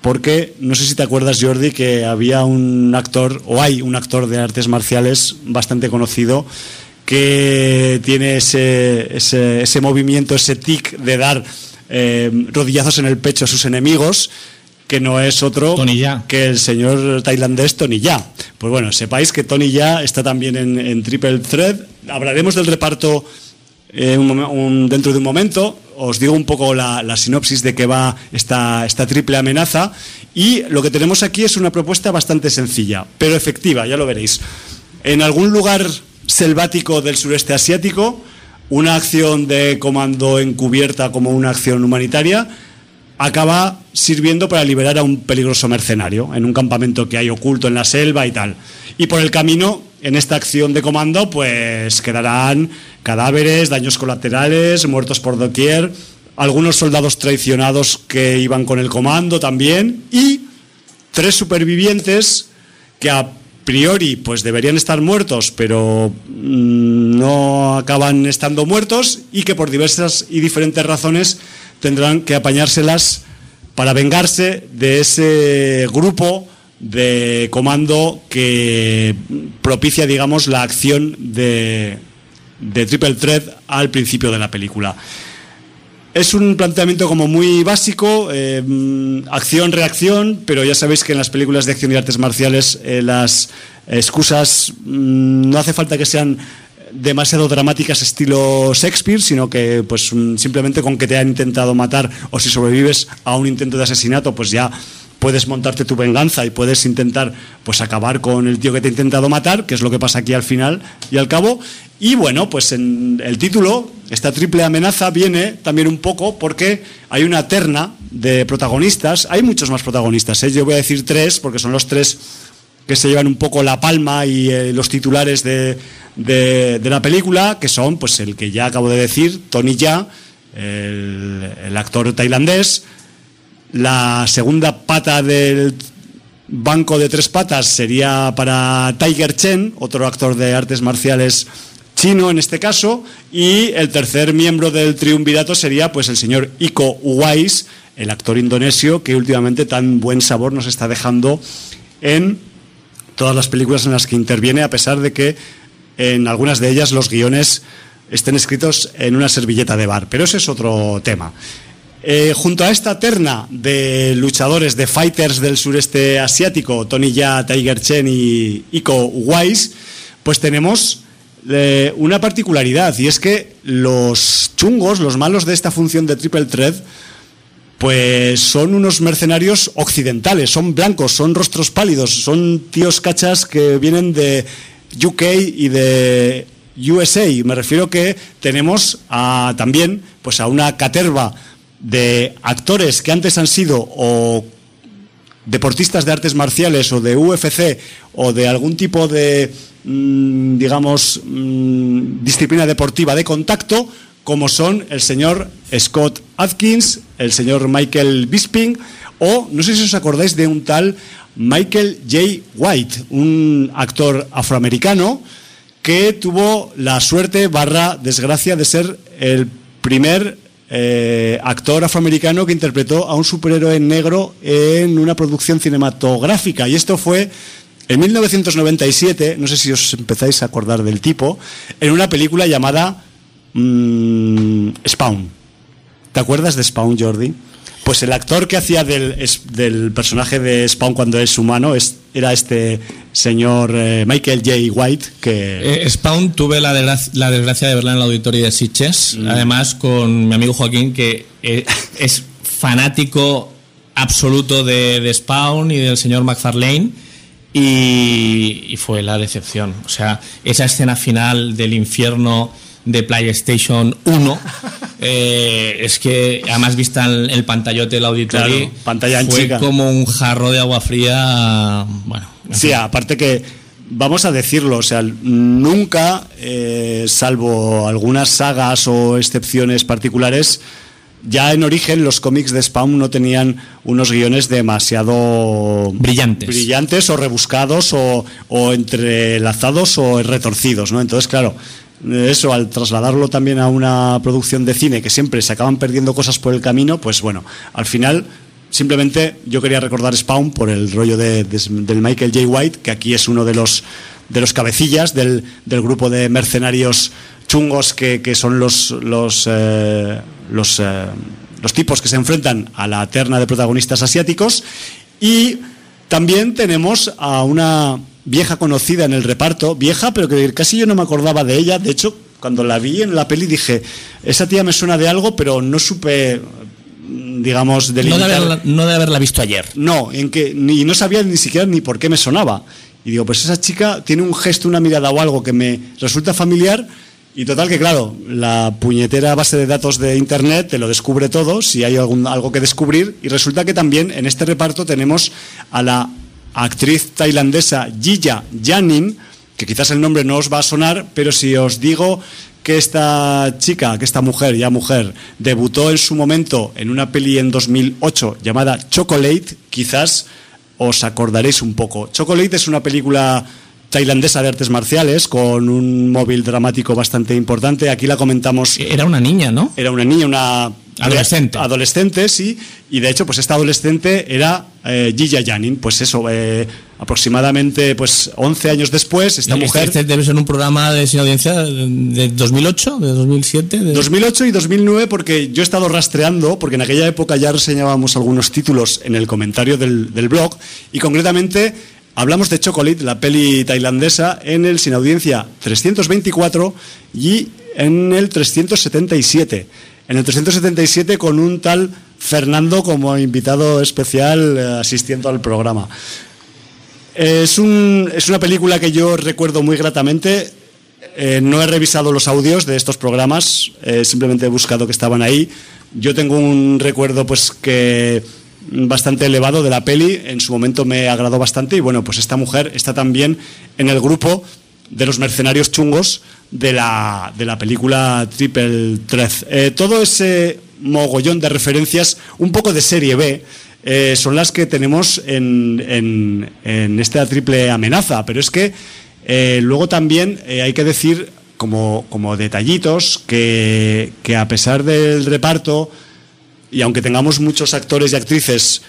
Porque no sé si te acuerdas Jordi que había un actor o hay un actor de artes marciales bastante conocido que tiene ese, ese, movimiento, ese tic de dar eh, rodillazos en el pecho a sus enemigos que no es otro que el señor tailandés Tony Ya. Pues bueno, sepáis que Tony Ya está también en, Triple Thread. Hablaremos del reparto eh, dentro de un momento. Os digo un poco la, sinopsis de que va esta, esta triple amenaza. Y lo que tenemos aquí es una propuesta bastante sencilla, pero efectiva, ya lo veréis. En algún lugar selvático del sureste asiático, una acción de comando encubierta como una acción humanitaria acaba sirviendo para liberar a un peligroso mercenario en un campamento que hay oculto en la selva y tal. Y por el camino, en esta acción de comando, pues quedarán cadáveres, daños colaterales, muertos por doquier, algunos soldados traicionados que iban con el comando también y tres supervivientes que a priori pues deberían estar muertos, pero mm, no acaban estando muertos y que por diversas y diferentes razones tendrán que apañárselas para vengarse de ese grupo de comando que propicia, digamos, la acción de, de Triple Threat al principio de la película. Es un planteamiento como muy básico, eh, acción-reacción, pero ya sabéis que en las películas de acción y artes marciales eh, las excusas mm, no hace falta que sean demasiado dramáticas estilo Shakespeare, sino que pues mm, simplemente con que te han intentado matar o si sobrevives a un intento de asesinato, pues ya puedes montarte tu venganza y puedes intentar pues acabar con el tío que te ha intentado matar, que es lo que pasa aquí al final y al cabo. Y bueno, pues en el título, esta triple amenaza viene también un poco porque hay una terna de protagonistas, hay muchos más protagonistas, ¿eh? yo voy a decir tres porque son los tres que se llevan un poco la palma y eh, los titulares de, de, la película, que son pues el que ya acabo de decir, Tony Ya, el, actor tailandés. La segunda pata del banco de tres patas sería para Tiger Chen, otro actor de artes marciales chino en este caso, y el tercer miembro del triunvirato sería pues el señor Iko Uwais, el actor indonesio que últimamente tan buen sabor nos está dejando en todas las películas en las que interviene, a pesar de que en algunas de ellas los guiones estén escritos en una servilleta de bar. Pero ese es otro tema. Eh, junto a esta terna de luchadores, de fighters del sureste asiático, Tony Ya, Tiger Chen y Iko Wise, pues tenemos eh, una particularidad y es que los chungos, los malos de esta función de Triple Thread, pues son unos mercenarios occidentales, son blancos, son rostros pálidos, son tíos cachas que vienen de UK y de USA. Me refiero que tenemos a, también pues a una caterva de actores que antes han sido o deportistas de artes marciales o de UFC o de algún tipo de, mm, digamos, mm, disciplina deportiva de contacto, como son el señor Scott Atkins, el señor Michael Bisping, o no sé si os acordáis de un tal Michael J. White, un actor afroamericano que tuvo la suerte barra desgracia de ser el primer eh, actor afroamericano que interpretó a un superhéroe negro en una producción cinematográfica. Y esto fue en 1997, no sé si os empezáis a acordar del tipo, en una película llamada Mm, Spawn. ¿Te acuerdas de Spawn, Jordi? Pues el actor que hacía del, personaje de Spawn cuando es humano es, era este señor eh, Michael J. White. que eh, Spawn tuve la, desgracia de verla en la auditoría de Sitges, mm. además con mi amigo Joaquín, que eh, es fanático absoluto de, de, Spawn y del señor McFarlane. y, fue la decepción. O sea, esa escena final del infierno de PlayStation 1 eh, es que además vista el, el pantallote del auditorio pantalla fue como un jarro de agua fría bueno sí aparte que vamos a decirlo, o sea, nunca, eh, salvo algunas sagas o excepciones particulares, ya en origen los cómics de Spawn no tenían unos guiones demasiado brillantes, brillantes o rebuscados o, o entrelazados o retorcidos, ¿no? Entonces, claro, eso al trasladarlo también a una producción de cine que siempre se acaban perdiendo cosas por el camino, pues bueno, al final Simplemente yo quería recordar Spawn por el rollo de, del Michael J. White, que aquí es uno de los, de los cabecillas del, del grupo de mercenarios chungos que, que son los, los, eh, los, eh, los tipos que se enfrentan a la terna de protagonistas asiáticos. Y también tenemos a una vieja conocida en el reparto, vieja, pero que casi yo no me acordaba de ella. De hecho, cuando la vi en la peli dije, esa tía me suena de algo, pero no supe digamos, No de, haberla, no de haberla visto ayer. No, en que ni no sabía ni siquiera ni por qué me sonaba. Y digo, pues esa chica tiene un gesto, una mirada o algo que me resulta familiar. Y total que claro, la puñetera base de datos de internet te lo descubre todo, si hay algún, algo que descubrir. Y resulta que también en este reparto tenemos a la actriz tailandesa Jiya Janin, que quizás el nombre no os va a sonar, pero si os digo que esta chica, que esta mujer, ya mujer, debutó en su momento en una peli en 2008 llamada Chocolate, quizás os acordaréis un poco. Chocolate es una película tailandesa de artes marciales con un móvil dramático bastante importante. Aquí la comentamos. Era una niña, ¿no? Era una niña, una Adolescente. Adolescente, sí. Y de hecho, pues esta adolescente era eh, Gilla Janin. Pues eso, eh, aproximadamente pues 11 años después, esta este, mujer... Este debe ser un programa de sin audiencia de 2008, de 2007... De... 2008 y 2009 porque yo he estado rastreando, porque en aquella época ya reseñábamos algunos títulos en el comentario del, del blog, y concretamente hablamos de Chocolate, la peli tailandesa, en el sin audiencia 324 y en el 377 en el 377 con un tal Fernando como invitado especial eh, asistiendo al programa. Es, un, es una película que yo recuerdo muy gratamente. Eh, no he revisado los audios de estos programas, simplemente he buscado que estaban ahí. Yo tengo un recuerdo pues que bastante elevado de la peli, en su momento me agradó bastante y bueno, pues esta mujer está también en el grupo de los mercenarios chungos de la, de la película Triple Threat. Eh, todo ese mogollón de referencias, un poco de serie B, eh, son las que tenemos en, en, en, esta triple amenaza. Pero es que eh, luego también eh, hay que decir, como, como detallitos, que, que a pesar del reparto, y aunque tengamos muchos actores y actrices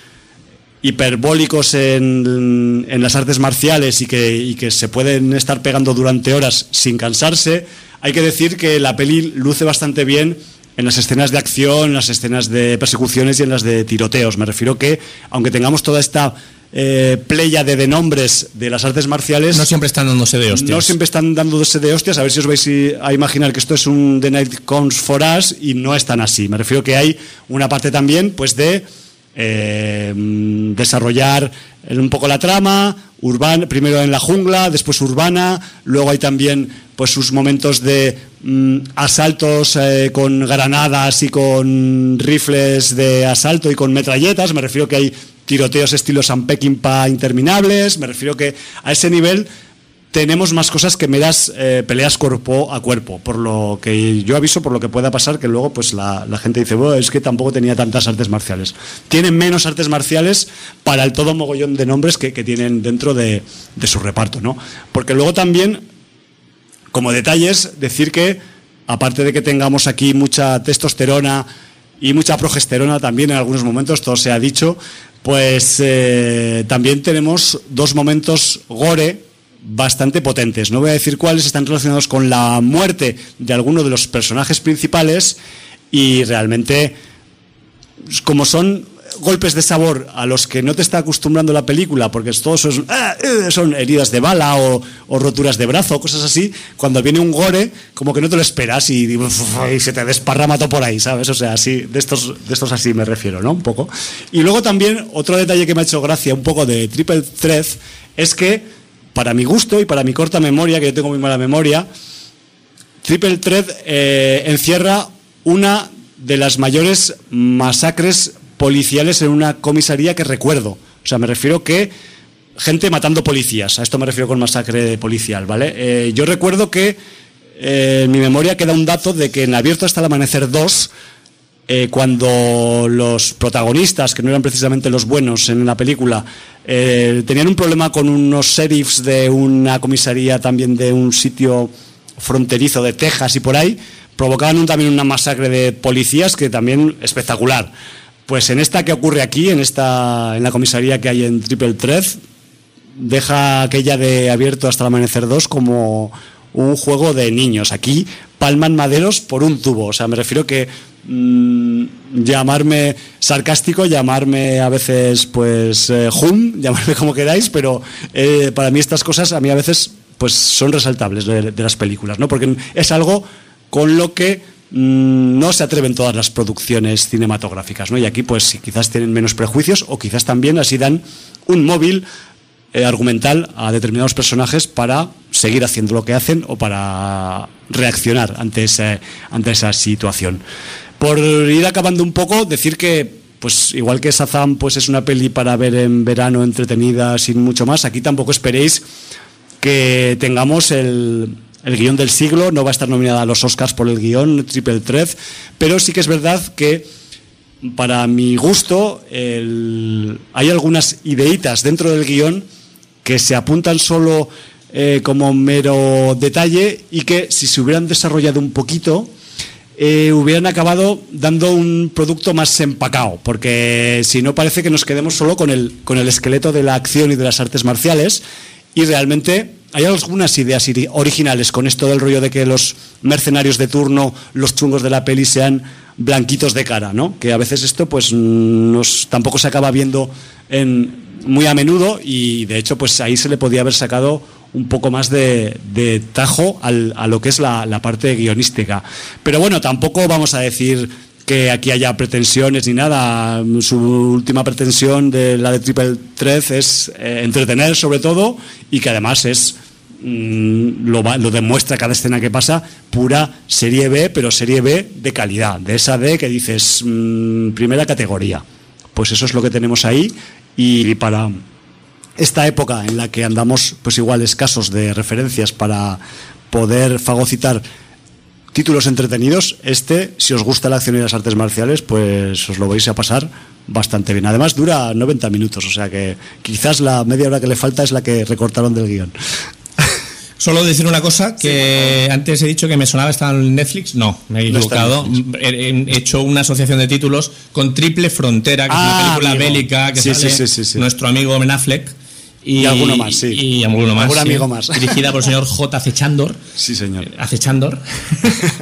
hiperbólicos en, en las artes marciales y que, y que se pueden estar pegando durante horas sin cansarse, hay que decir que la peli luce bastante bien en las escenas de acción, en las escenas de persecuciones y en las de tiroteos. Me refiero que, aunque tengamos toda esta eh, playa de, de nombres de las artes marciales. No siempre están dándose de hostias. No siempre están dándose de hostias. A ver si os vais a imaginar que esto es un The Night Comes for Us y no es tan así. Me refiero que hay una parte también, pues, de eh, desarrollar un poco la trama, urbana, primero en la jungla, después urbana, luego hay también pues sus momentos de mm, asaltos eh, con granadas y con rifles de asalto y con metralletas, me refiero que hay tiroteos estilo San Peckinpah interminables, me refiero que a ese nivel tenemos más cosas que meras eh, peleas cuerpo a cuerpo, por lo que yo aviso por lo que pueda pasar, que luego pues la, la gente dice, bueno, es que tampoco tenía tantas artes marciales. Tienen menos artes marciales para el todo mogollón de nombres que, tienen dentro de, de, su reparto, ¿no? Porque luego también, como detalles, decir que, aparte de que tengamos aquí mucha testosterona y mucha progesterona también en algunos momentos, todo se ha dicho, pues eh, también tenemos dos momentos gore, bastante potentes. No voy a decir cuáles están relacionados con la muerte de alguno de los personajes principales y realmente, como son golpes de sabor a los que no te está acostumbrando la película, porque todos son, ah, eh, son heridas de bala o, roturas de brazo, cosas así, cuando viene un gore, como que no te lo esperas y, y, se te desparrama todo por ahí, ¿sabes? O sea, así, de estos, de estos así me refiero, ¿no? Un poco. Y luego también, otro detalle que me ha hecho gracia, un poco de Triple Threat, es que, para mi gusto y para mi corta memoria, que yo tengo muy mala memoria, Triple Threat eh, encierra una de las mayores masacres policiales en una comisaría que recuerdo. O sea, me refiero que gente matando policías. A esto me refiero con masacre policial, ¿vale? Eh, yo recuerdo que eh, en mi memoria queda un dato de que en Abierto hasta el Amanecer 2, eh, cuando los protagonistas, que no eran precisamente los buenos en la película, tenían un problema con unos sheriffs de una comisaría también de un sitio fronterizo de Texas y por ahí, provocaban un, también una masacre de policías que también espectacular. Pues en esta que ocurre aquí, en esta en la comisaría que hay en Triple Threat, deja aquella de abierto hasta el amanecer 2 como un juego de niños. Aquí palman maderos por un tubo. O sea, me refiero que mmm, llamarme sarcástico, llamarme a veces pues eh, hum, llamarme como queráis, pero eh, para mí estas cosas a mí a veces pues son resaltables de, las películas, ¿no? Porque es algo con lo que no se atreven todas las producciones cinematográficas, ¿no? Y aquí pues quizás tienen menos prejuicios o quizás también así dan un móvil eh, argumental a determinados personajes para seguir haciendo lo que hacen o para reaccionar ante, ante esa situación. Por ir acabando un poco, decir que pues igual que Shazam pues es una peli para ver en verano entretenida sin mucho más, aquí tampoco esperéis que tengamos el, el guion del siglo, no va a estar nominada a los Oscars por el guion, Triple Threat, pero sí que es verdad que para mi gusto hay algunas ideitas dentro del guion que se apuntan solo eh, como mero detalle y que si se hubieran desarrollado un poquito eh, hubieran acabado dando un producto más empacado, porque si no parece que nos quedemos solo con el, con el esqueleto de la acción y de las artes marciales y realmente hay algunas ideas originales con esto del rollo de que los mercenarios de turno, los chungos de la peli sean blanquitos de cara, ¿no? Que a veces esto pues nos tampoco se acaba viendo en, muy a menudo y de hecho pues ahí se le podía haber sacado un poco más de, tajo a lo que es la, la parte guionística. Pero bueno, tampoco vamos a decir que aquí haya pretensiones ni nada. Su última pretensión de la de Triple 13 es eh, entretener sobre todo y que además es mmm, lo, lo, demuestra cada escena que pasa pura serie B, pero serie B de calidad, de esa D que dices mmm, primera categoría. Pues eso es lo que tenemos ahí y para esta época en la que andamos pues igual escasos de referencias para poder fagocitar títulos entretenidos, este, si os gusta la acción y las artes marciales, pues os lo vais a pasar bastante bien. Además dura 90 minutos, o sea que quizás la media hora que le falta es la que recortaron del guion. Solo decir una cosa, que sí, antes he dicho que me sonaba estaba en Netflix, no, me he equivocado. No he, he, hecho una asociación de títulos con Triple Frontera, que ah, es una película amigo. bélica que sí, sale sí, nuestro amigo Ben Affleck. Y, y, alguno más, sí. Y alguno más. Algún amigo más. Dirigida por el señor J. Acechandor. Sí, señor. Acechandor.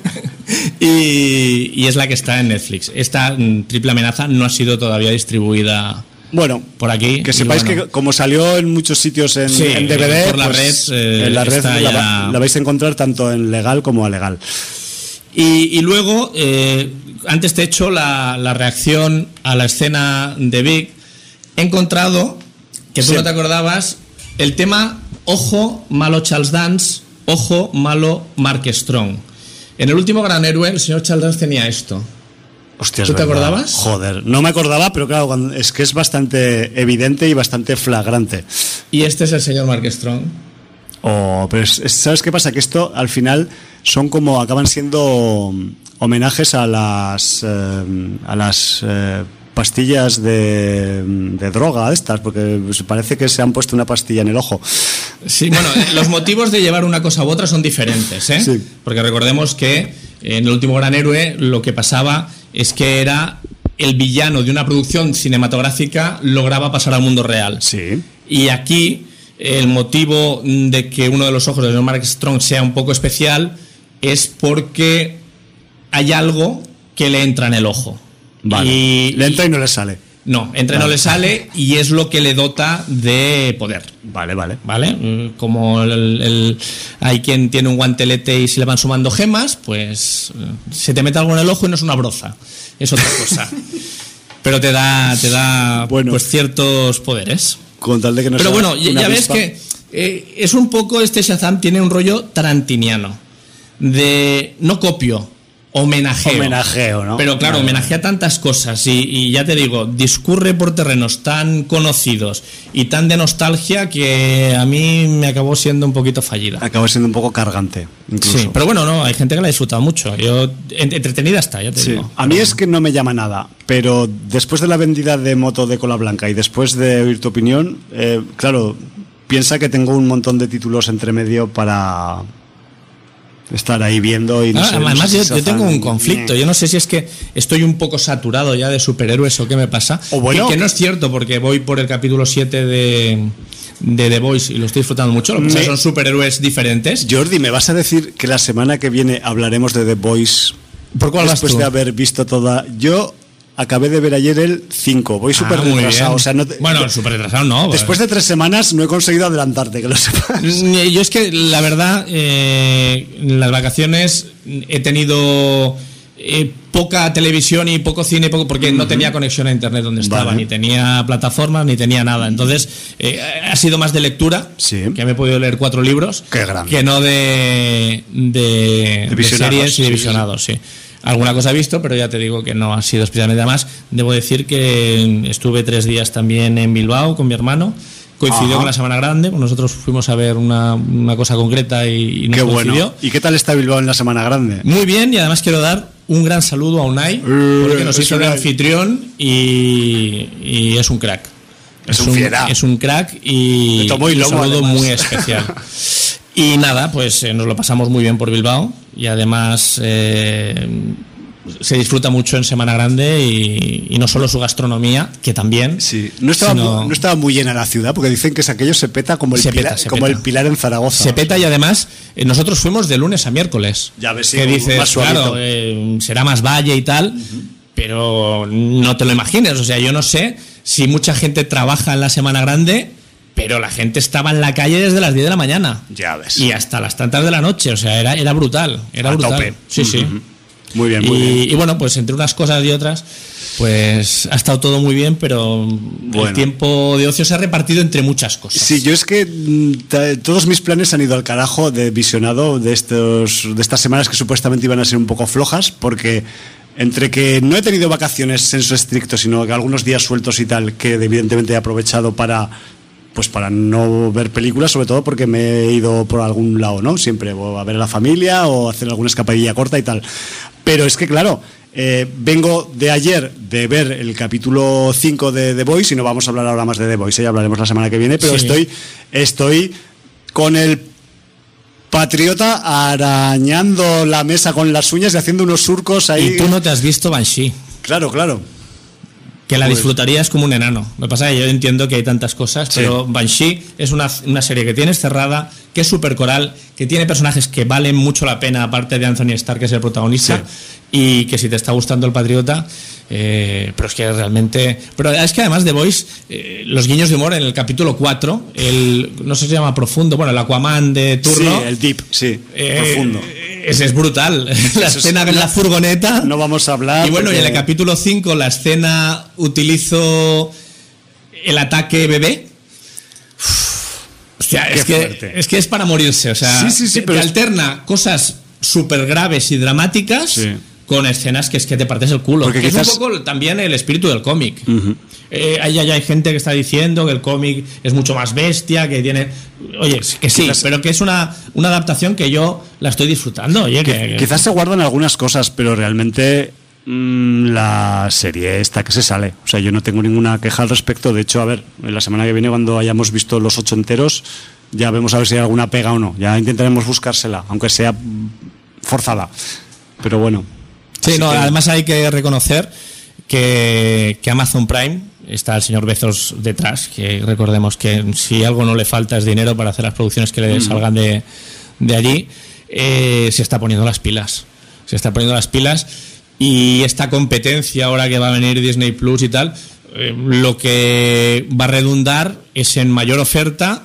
y, y, es la que está en Netflix. Esta mm, triple amenaza no ha sido todavía distribuida bueno, por aquí. Que sepáis bueno. que como salió en muchos sitios en, sí, en DVD, por la pues, red, eh, en la red ya... la, vais a encontrar tanto en legal como a legal. Y, y luego, eh, antes te he hecho la, la, reacción a la escena de Big. He encontrado, que tú sí. no te acordabas, el tema Ojo, malo Charles Dance, Ojo, malo Mark Strong. En el último gran héroe, el señor Charles Dance tenía esto. Hostia, ¿Tú te verdad. acordabas? Joder, no me acordaba, pero claro, es que es bastante evidente y bastante flagrante. Y este es el señor Mark Strong. Oh, pero es, es, ¿sabes qué pasa? Que esto al final son como acaban siendo homenajes a las eh, a las eh, pastillas de, de, droga estas, porque parece que se han puesto una pastilla en el ojo. Sí, bueno, los motivos de llevar una cosa u otra son diferentes, ¿eh? Sí. Porque recordemos que en el último gran héroe lo que pasaba es que era el villano de una producción cinematográfica lograba pasar al mundo real. Sí. Y aquí el motivo de que uno de los ojos de Mark Strong sea un poco especial es porque hay algo que le entra en el ojo. Vale. Y, le entra y no le sale. No, entre no Vale. le sale y es lo que le dota de poder. Vale, vale. ¿Vale? Mm, Como el- el- hay quien tiene un guantelete y se le van sumando gemas, pues eh, se te mete algo en el ojo y no es una broza, es otra cosa. Pero te da, te da Bueno. pues ciertos poderes. Con tal de que no Pero sea bueno, ya, ves que eh, es un poco este Shazam tiene un rollo tarantiniano de no copio, homenajeo. Homenajeo, ¿no? Pero claro, homenajea tantas cosas y, y ya te digo, discurre por terrenos tan conocidos y tan de nostalgia que a mí me acabó siendo un poquito fallida. Acaba siendo un poco cargante, incluso. Sí, pero bueno, no, hay gente que la ha disfrutado mucho. Yo en- entretenida está, ya te Sí. digo. A mí es que no me llama nada, pero después de la vendida de moto de cola blanca y después de oír tu opinión, eh, claro, piensa que tengo un montón de títulos entre medio para estar ahí viendo y no Ah, sé, no además, sé yo, si yo tengo un conflicto. Yo no sé si es que estoy un poco saturado ya de superhéroes o qué me pasa. O bueno, que, que no es cierto, porque voy por el capítulo 7 de, de The Voice y lo estoy disfrutando mucho. Lo que Me- son superhéroes diferentes. Jordi, ¿me vas a decir que la semana que viene hablaremos de The Voice ¿Por cuál vas después tú? de haber visto toda? Yo acabé de ver ayer el 5, voy súper Ah, muy retrasado. O sea, no te- bueno, súper retrasado no. Después de tres semanas no he conseguido adelantarte, que lo sepas. Mm, Yo es que la verdad, eh, en las vacaciones he tenido eh, poca televisión y poco cine, poco, porque no tenía conexión a internet donde estaba, Vale. ni tenía plataformas, ni tenía nada. Entonces, eh, ha sido más de lectura, Sí. que me he podido leer cuatro libros, que no de, de, de visionados, series y de visionados, sí. Alguna cosa he visto, pero ya te digo que no ha sido especialmente más. Debo decir que estuve tres días también en Bilbao con mi hermano. Coincidió Ajá. con la Semana Grande, nosotros fuimos a ver una, una cosa concreta y, y nos Qué coincidió. bueno. ¿Y qué tal está Bilbao en la Semana Grande? Muy bien, y además quiero dar un gran saludo a Unai, porque nos hizo de Unai. anfitrión y, y es un crack. Es un fiera. Es un crack y un saludo además. muy especial. y nada, pues eh, nos lo pasamos muy bien por Bilbao y además eh, se disfruta mucho en Semana Grande y, y no solo su gastronomía, que también. Sí, no estaba, sino- no estaba muy llena la ciudad porque dicen que aquello se peta como el, Se pilar, peta, se como peta. el pilar en Zaragoza. Se peta y además eh, nosotros fuimos de lunes a miércoles. Ya ves, sí, que dices, más claro, eh, será más valle y tal, pero no te lo imagines. O sea, yo no sé si mucha gente trabaja en la Semana Grande, pero la gente estaba en la calle desde las 10 de la mañana. Ya ves. Y hasta las tantas de la noche. O sea, era, era brutal. Era A brutal. tope. Sí, sí. Muy bien, muy bien. Y, bueno, pues entre unas cosas y otras, pues ha estado todo muy bien, pero Bueno. el tiempo de ocio se ha repartido entre muchas cosas. Sí, yo es que mm, todos mis planes han ido al carajo de visionado de estos de estas semanas que supuestamente iban a ser un poco flojas porque entre que no he tenido vacaciones senso estricto, sino que algunos días sueltos y tal que evidentemente he aprovechado para pues para no ver películas, sobre todo porque me he ido por algún lado, ¿no? Siempre o a ver a la familia o hacer alguna escapadilla corta y tal. Pero es que claro, eh, vengo de ayer de ver el capítulo 5 de The Voice y no vamos a hablar ahora más de The Voice, ya hablaremos la semana que viene, pero Sí. estoy, estoy con el patriota arañando la mesa con las uñas y haciendo unos surcos ahí. Y tú no te has visto Banshee. Claro, claro. Que la Pues- disfrutarías como un enano. Lo que pasa es que yo entiendo que hay tantas cosas, Sí. pero Banshee es una, una serie que tienes cerrada, que es súper coral, que tiene personajes que valen mucho la pena, aparte de Anthony Starr, que es el protagonista, y que si te está gustando el Patriota, eh, pero es que realmente... Pero es que además de Voice, eh, los guiños de humor en el capítulo 4, el, no sé si se llama Profundo, bueno, el Aquaman de turno... Sí, el deep, sí, eh, profundo. Ese es brutal. la Eso es- escena en la furgoneta. No vamos a hablar. Y bueno, y en el capítulo 5, la escena utilizo el ataque bebé. Hostia, es que, es que es para morirse. O sea, Sí, sí, sí, te, pero te es- alterna cosas súper graves y dramáticas Sí. Con escenas que es que te partes el culo. Porque Que quizás- Es un poco también el espíritu del cómic. Eh, hay, hay- hay gente que está diciendo que el cómic es mucho más bestia, que tiene... Oye, que sí, Quizás- pero que es una, una adaptación que yo la estoy disfrutando. Oye, que, que- Quizás se guardan algunas cosas, pero realmente mm, la serie está que se sale. O sea, yo no tengo ninguna queja al respecto. De hecho, a ver, en la semana que viene, cuando hayamos visto los ocho enteros, ya vemos a ver si hay alguna pega o no. Ya intentaremos buscársela, aunque sea forzada. Pero bueno. Sí, Así no, que- además hay que reconocer que, que Amazon Prime está el señor Bezos detrás, que recordemos que si algo no le falta es dinero para hacer las producciones que le salgan de, de allí, eh, se está poniendo las pilas. Se está poniendo las pilas y esta competencia ahora que va a venir Disney Plus y tal, eh, lo que va a redundar es en mayor oferta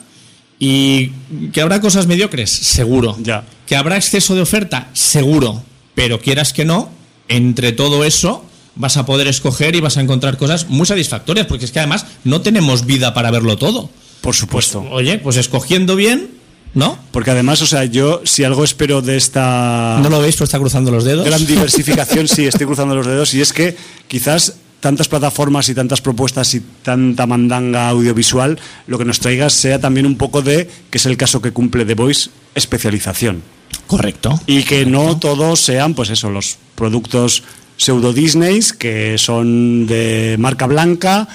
y que habrá cosas mediocres, seguro. Ya. Que habrá exceso de oferta, seguro. Pero quieras que no, entre todo eso vas a poder escoger y vas a encontrar cosas muy satisfactorias, porque es que además no tenemos vida para verlo todo. Por supuesto. Oye, pues escogiendo bien, ¿no? Porque además, o sea, yo si algo espero de esta No lo veis, pero está cruzando los dedos. gran diversificación, sí, estoy cruzando los dedos, y es que quizás tantas plataformas y tantas propuestas y tanta mandanga audiovisual, lo que nos traiga sea también un poco de, que es el caso que cumple The Voice, especialización. Correcto. Y que no todos sean, pues eso, los productos pseudo Disneys, que son de marca blanca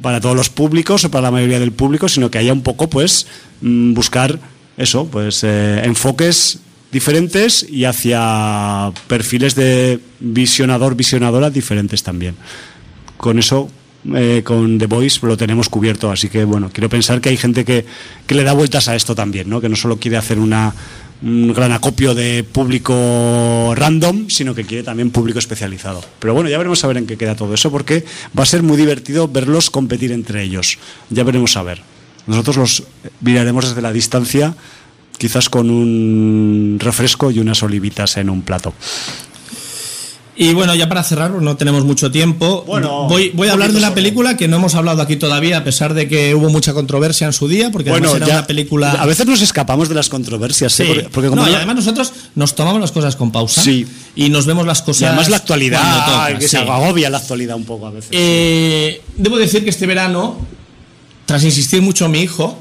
para todos los públicos o para la mayoría del público, sino que haya un poco, pues, mm, buscar eso, pues, eh, enfoques diferentes y hacia perfiles de visionador, visionadora diferentes también. Con eso, eh, con The Voice lo tenemos cubierto, así que bueno, quiero pensar que hay gente que, que le da vueltas a esto también, ¿no? que no solo quiere hacer una, un gran acopio de público random, sino que quiere también público especializado. Pero bueno, ya veremos a ver en qué queda todo eso, porque va a ser muy divertido verlos competir entre ellos. Ya veremos a ver. Nosotros los miraremos desde la distancia, quizás con un refresco y unas olivitas en un plato. Y bueno, ya para cerrar, no tenemos mucho tiempo. Bueno, voy, voy a hablar de una película que no hemos hablado aquí todavía, a pesar de que hubo mucha controversia en su día, porque además era ya- una película. A veces nos escapamos de las controversias, ¿eh? Sí. porque, porque como no, y además nosotros nos tomamos las cosas con pausa Sí. y nos vemos las cosas. y además la actualidad, toca, que se agobia la actualidad un poco a veces. Eh, debo decir que este verano, tras insistir mucho en mi hijo,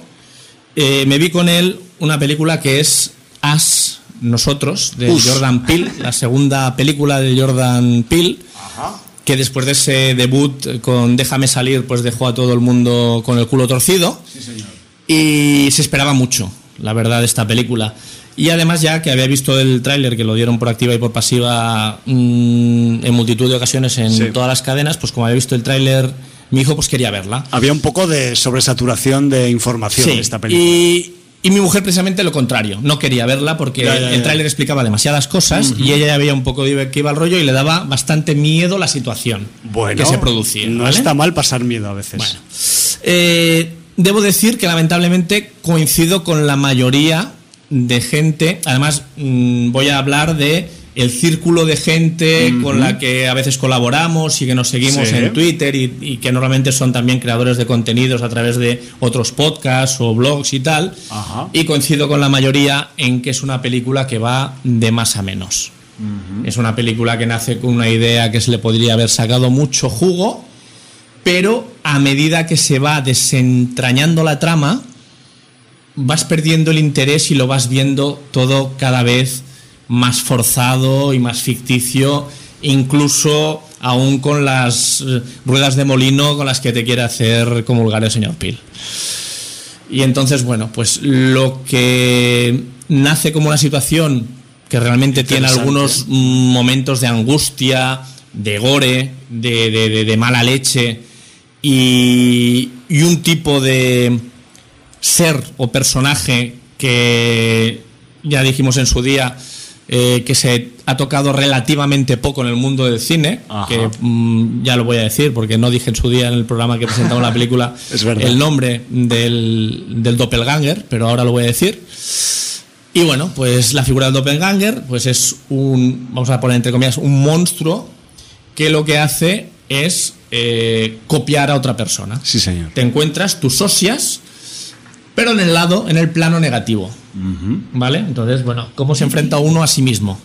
eh, me vi con él una película que es As, Nosotros, de Us. Jordan Peele, la segunda película de Jordan Peele, que después de ese debut con Déjame salir, pues dejó a todo el mundo con el culo torcido. Y se esperaba mucho, la verdad, de esta película. Y además ya que había visto el tráiler que lo dieron por activa y por pasiva mm, en multitud de ocasiones en Sí. todas las cadenas, pues como había visto el tráiler mi hijo, pues quería verla. Había un poco de sobresaturación de información Sí, en esta película. Y, y mi mujer precisamente lo contrario, no quería verla porque Ya, ya, ya. el tráiler explicaba demasiadas cosas y ella ya veía un poco de que iba el rollo y le daba bastante miedo la situación Bueno, que se producía. No ¿vale? está mal pasar miedo a veces. Bueno, eh, debo decir que lamentablemente coincido con la mayoría de gente. Además, mm, voy a hablar de el círculo de gente con la que a veces colaboramos y que nos seguimos Sí. en Twitter y, y que normalmente son también creadores de contenidos a través de otros podcasts o blogs y tal. Ajá. Y coincido con la mayoría en que es una película que va de más a menos. Es una película que nace con una idea que se le podría haber sacado mucho jugo, pero a medida que se va desentrañando la trama, vas perdiendo el interés y lo vas viendo todo cada vez más forzado y más ficticio, incluso aún con las eh, ruedas de molino con las que te quiere hacer comulgar el señor Peel. Y entonces, bueno, pues lo que nace como una situación que realmente tiene algunos momentos de angustia, de gore, de, de- de- de mala leche y, y un tipo de ser o personaje que ya dijimos en su día eh, que se ha tocado relativamente poco en el mundo del cine, Ajá. que mm, ya lo voy a decir porque no dije en su día en el programa que presentamos la película el nombre del, del doppelganger, pero ahora lo voy a decir. Y bueno, pues la figura del doppelganger pues es un, vamos a poner entre comillas, un monstruo que lo que hace es eh, copiar a otra persona Sí, señor. te encuentras tus socias, pero en el lado, en el plano negativo. ¿Vale? Entonces, bueno, ¿cómo se enfrenta uno a sí mismo?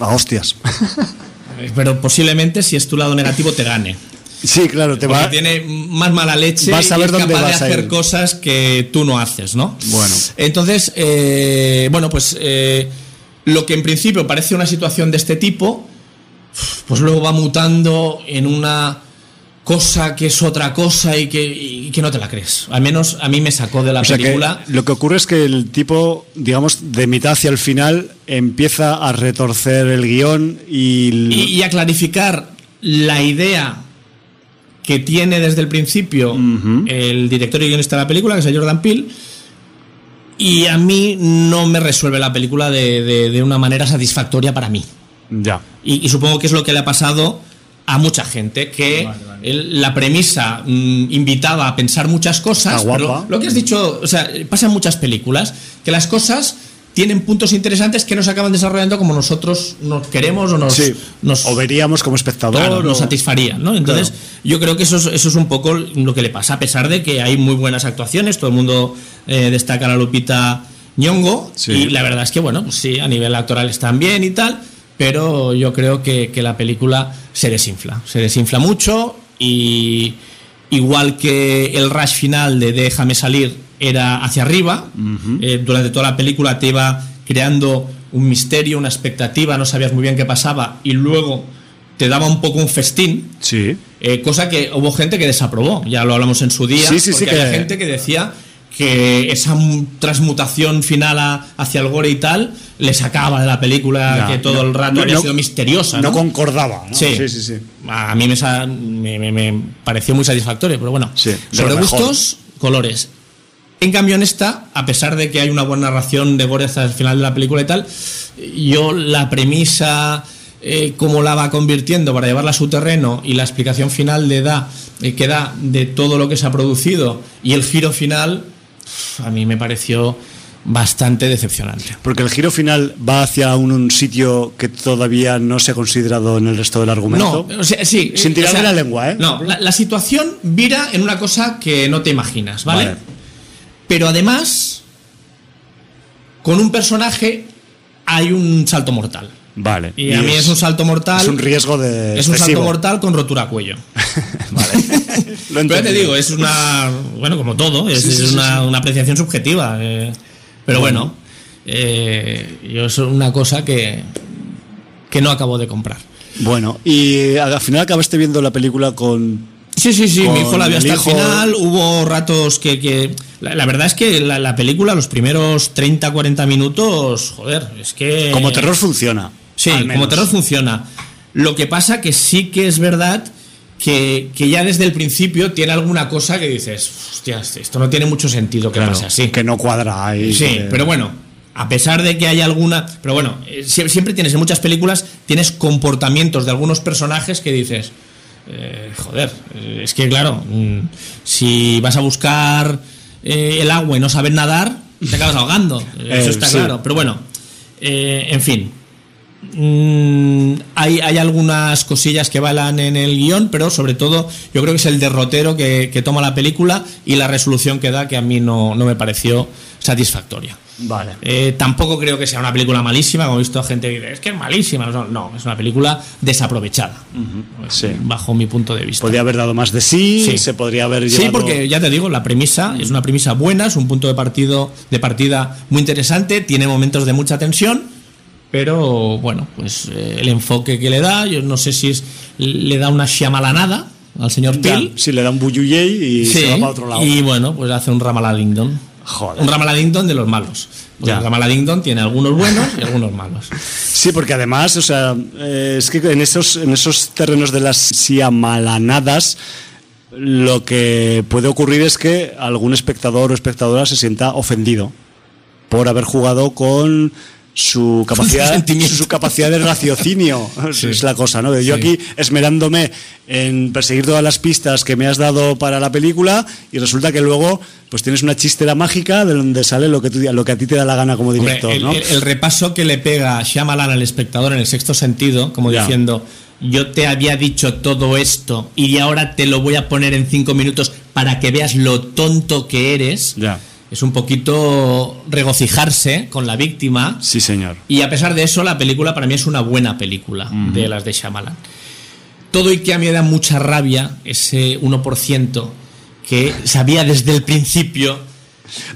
A hostias. Pero posiblemente si es tu lado negativo te gane. Sí, claro, te Porque va. tiene más mala leche Vas a y ver es dónde capaz de vas a hacer ir. cosas que tú no haces, ¿no? Bueno. Entonces, eh, bueno, pues eh, lo que en principio parece una situación de este tipo, pues luego va mutando en una cosa que es otra cosa y que, y que no te la crees. Al menos a mí me sacó de la O sea que película. lo que ocurre es que el tipo, digamos, de mitad hacia el final empieza a retorcer el guion y, y, y a clarificar la idea que tiene desde el principio el director y guionista de la película, que es el Jordan Peele, y a mí no me resuelve la película de, de- de una manera satisfactoria para mí. ya. Y, y supongo que es lo que le ha pasado a mucha gente, que el- la premisa mm, invitaba a pensar muchas cosas, Está guapa. pero lo que has dicho, o sea, pasa en muchas películas, que las cosas tienen puntos interesantes que no se acaban desarrollando como nosotros nos queremos o nos, Sí. nos o veríamos como espectador. claro, nos satisfarían, ¿no? Entonces, Claro. yo creo que eso es, eso es un poco lo que le pasa, a pesar de que hay muy buenas actuaciones, todo el mundo eh, destaca a la Lupita Nyong'o, Sí. y la verdad es que, bueno, pues sí, a nivel actoral están bien y tal, pero yo creo que, que la película se desinfla, se desinfla mucho y igual que el rush final de Déjame salir era hacia arriba, eh, durante toda la película te iba creando un misterio, una expectativa, no sabías muy bien qué pasaba y luego te daba un poco un festín, Sí. eh, cosa que hubo gente que desaprobó, ya lo hablamos en su día, Sí, sí, sí, porque había que- gente que decía que esa transmutación final a- hacia el gore y tal le sacaba de la película que todo no, el rato no, había sido misteriosa. No concordaba. ¿no? Sí. sí, sí. sí. A mí me, me, me- pareció muy satisfactorio, pero bueno, Sí, sobre gustos, colores. En cambio, en esta, a pesar de que hay una buena narración de gore hasta el final de la película y tal, yo la premisa, eh, cómo la va convirtiendo para llevarla a su terreno y la explicación final de da, eh, que da de todo lo que se ha producido y el giro final, a mí me pareció bastante decepcionante. Porque el giro final va hacia un, un sitio que todavía no se ha considerado en el resto del argumento. No, o sea, sí. Sin eh, tirar o sea, de la lengua, ¿eh? No, la, la situación vira en una cosa que no te imaginas, ¿vale? Vale. Pero además, con un personaje hay un salto mortal. Vale. Y, a mí es un salto mortal. Es un riesgo de. es un salto mortal con rotura a cuello. Vale. Lo Pero ya te digo, es una. Bueno, como todo, es, Sí, sí, es sí, una, sí. una apreciación subjetiva. eh, pero bueno, eh, yo es una cosa que. que no acabo de comprar. Bueno, y al final acabaste viendo la película con. Sí, sí, sí, mi hijo la vio el hasta hijo- el final, hubo ratos que... que la, la verdad es que la, la película, los primeros 30, 40 minutos, joder, es que... Como terror funciona. Sí, como terror funciona. Lo que pasa que sí que es verdad que, que ya desde el principio tiene alguna cosa que dices, hostia, esto no tiene mucho sentido que Claro, pase así. Que no cuadra ahí. Sí, que- pero bueno, a pesar de que hay alguna. Pero bueno, eh, sie- siempre tienes en muchas películas, tienes comportamientos de algunos personajes que dices. eh, joder, eh, es que claro, mm, si vas a buscar eh, el agua y no sabes nadar, te acabas ahogando. Eh, Eso está sí. claro. Pero bueno, en fin. Mm, hay, hay algunas cosillas que balan en el guion, pero sobre todo yo creo que es el derrotero que, que toma la película y la resolución que da que a mí no, no me pareció satisfactoria. Vale. Eh, tampoco creo que sea una película malísima, como he visto a gente que dice, es que es malísima. No, no, es una película desaprovechada, Sí. bajo mi punto de vista. Podría haber dado más de sí, Sí. se podría haber Sí, llevado... porque ya te digo, la premisa es una premisa buena, es un punto de partido de partida muy interesante, tiene momentos de mucha tensión, pero bueno, pues eh, el enfoque que le da, yo no sé si es le da una nada al señor Peel. sí, le da un buyuyey y Sí, se va para otro lado. y bueno, pues hace un Ramaladingdon. Joder. Un Ramaladingdon de los malos. Porque Ya. el Ramaladingdon tiene algunos buenos y algunos malos. Sí, porque además, o sea, eh, es que en esos, en esos terrenos de las siamalanadas, lo que puede ocurrir es que algún espectador o espectadora se sienta ofendido por haber jugado con su capacidad, su capacidad de raciocinio. Es la cosa, ¿no? Yo Sí. aquí esmerándome en perseguir todas las pistas que me has dado para la película y resulta que luego pues tienes una chistera mágica de donde sale lo que, tú, lo que a ti te da la gana como Hombre, director, el, ¿no? el- el repaso que le pega Shyamalan al espectador en el sexto sentido, como Ya. diciendo, yo te había dicho todo esto y ahora te lo voy a poner en cinco minutos para que veas lo tonto que eres, Ya. Es un poquito regocijarse con la víctima. Sí, señor. Y a pesar de eso, la película para mí es una buena película de las de Shyamalan. Todo y que a mí me da mucha rabia ese 1% que sabía desde el principio,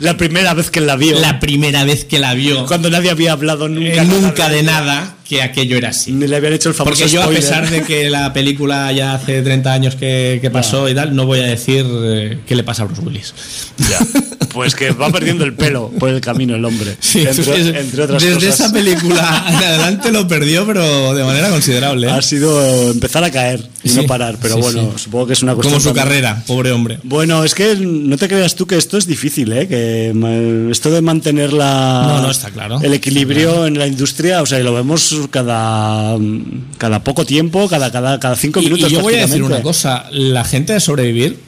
La primera vez que la vio, la primera vez que la vio, cuando nadie había hablado nunca, eh, nunca de nada, que aquello era así. Ni le habían hecho el famoso Porque yo, a pesar de que la película ya hace 30 años que, que pasó y tal, no voy a decir eh, qué le pasa a Bruce Willis. Ya. Pues que va perdiendo el pelo por el camino el hombre. entre, otras desde esa película en adelante lo perdió, pero de manera considerable. ¿eh? Ha sido empezar a caer y no parar, pero bueno, supongo que es una cuestión. Como su carrera, pobre hombre. Bueno, es que no te creas tú que esto es difícil, ¿eh? Que esto de mantener la, no, está claro. el equilibrio en la industria, o sea, lo vemos cada, cada poco tiempo, cada, cada, cada cinco minutos. Y yo voy a decir una cosa: la gente de sobrevivir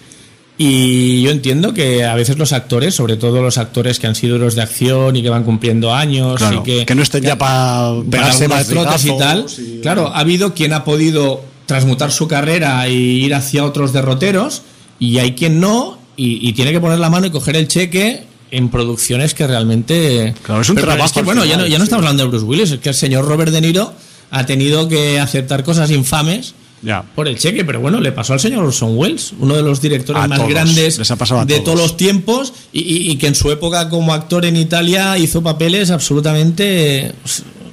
y yo entiendo que a veces los actores, sobre todo los actores que han sido los de acción y que van cumpliendo años y que, que no estén ya para pegarse más trotes y tal, claro, ha habido quien ha podido transmutar su carrera e ir hacia otros derroteros y hay quien no y, tiene que poner la mano y coger el cheque en producciones que realmente... Claro, es un trabajo. bueno, ya no, ya no estamos hablando de Bruce Willis, es que el señor Robert De Niro ha tenido que aceptar cosas infames por el cheque, pero bueno, le pasó al señor Orson Welles, uno de los directores más grandes de todos. los tiempos y, que en su época como actor en Italia hizo papeles absolutamente...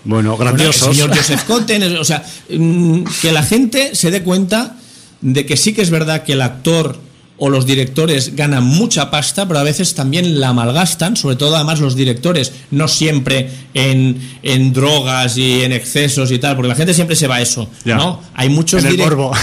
Bueno, grandiosos. el señor Joseph Cotten, o sea, mm, que la gente se dé cuenta de que sí que es verdad que el actor o los directores ganan mucha pasta, pero a veces también la malgastan, sobre todo además los directores, no siempre en, en drogas y en excesos y tal, porque la gente siempre se va a eso, ¿no? Hay muchos,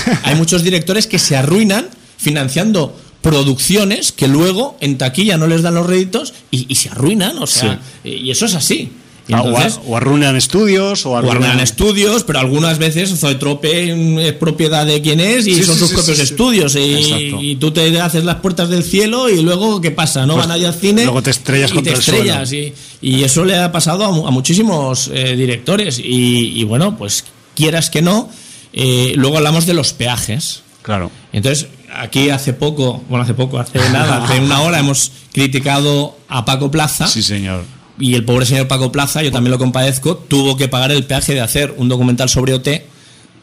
hay muchos directores que se arruinan financiando producciones que luego en taquilla no les dan los réditos y, se arruinan, o sea, y eso es así. Ah, o, arruinan estudios o arruinan... estudios, pero algunas veces Zoetrope es propiedad de quien es y son sus propios estudios. Y, tú te haces las puertas del cielo y luego, ¿qué pasa? ¿No pues van allá al cine? Luego te estrellas y te estrellas. Y, eso le ha pasado a, muchísimos eh, directores. Y, bueno, pues quieras que no, eh, luego hablamos de los peajes. Claro. Entonces, aquí hace poco, bueno, hace poco, hace nada, hace una hora hemos criticado a Paco Plaza. Sí, señor y el pobre señor Paco Plaza, yo también lo compadezco, tuvo que pagar el peaje de hacer un documental sobre OT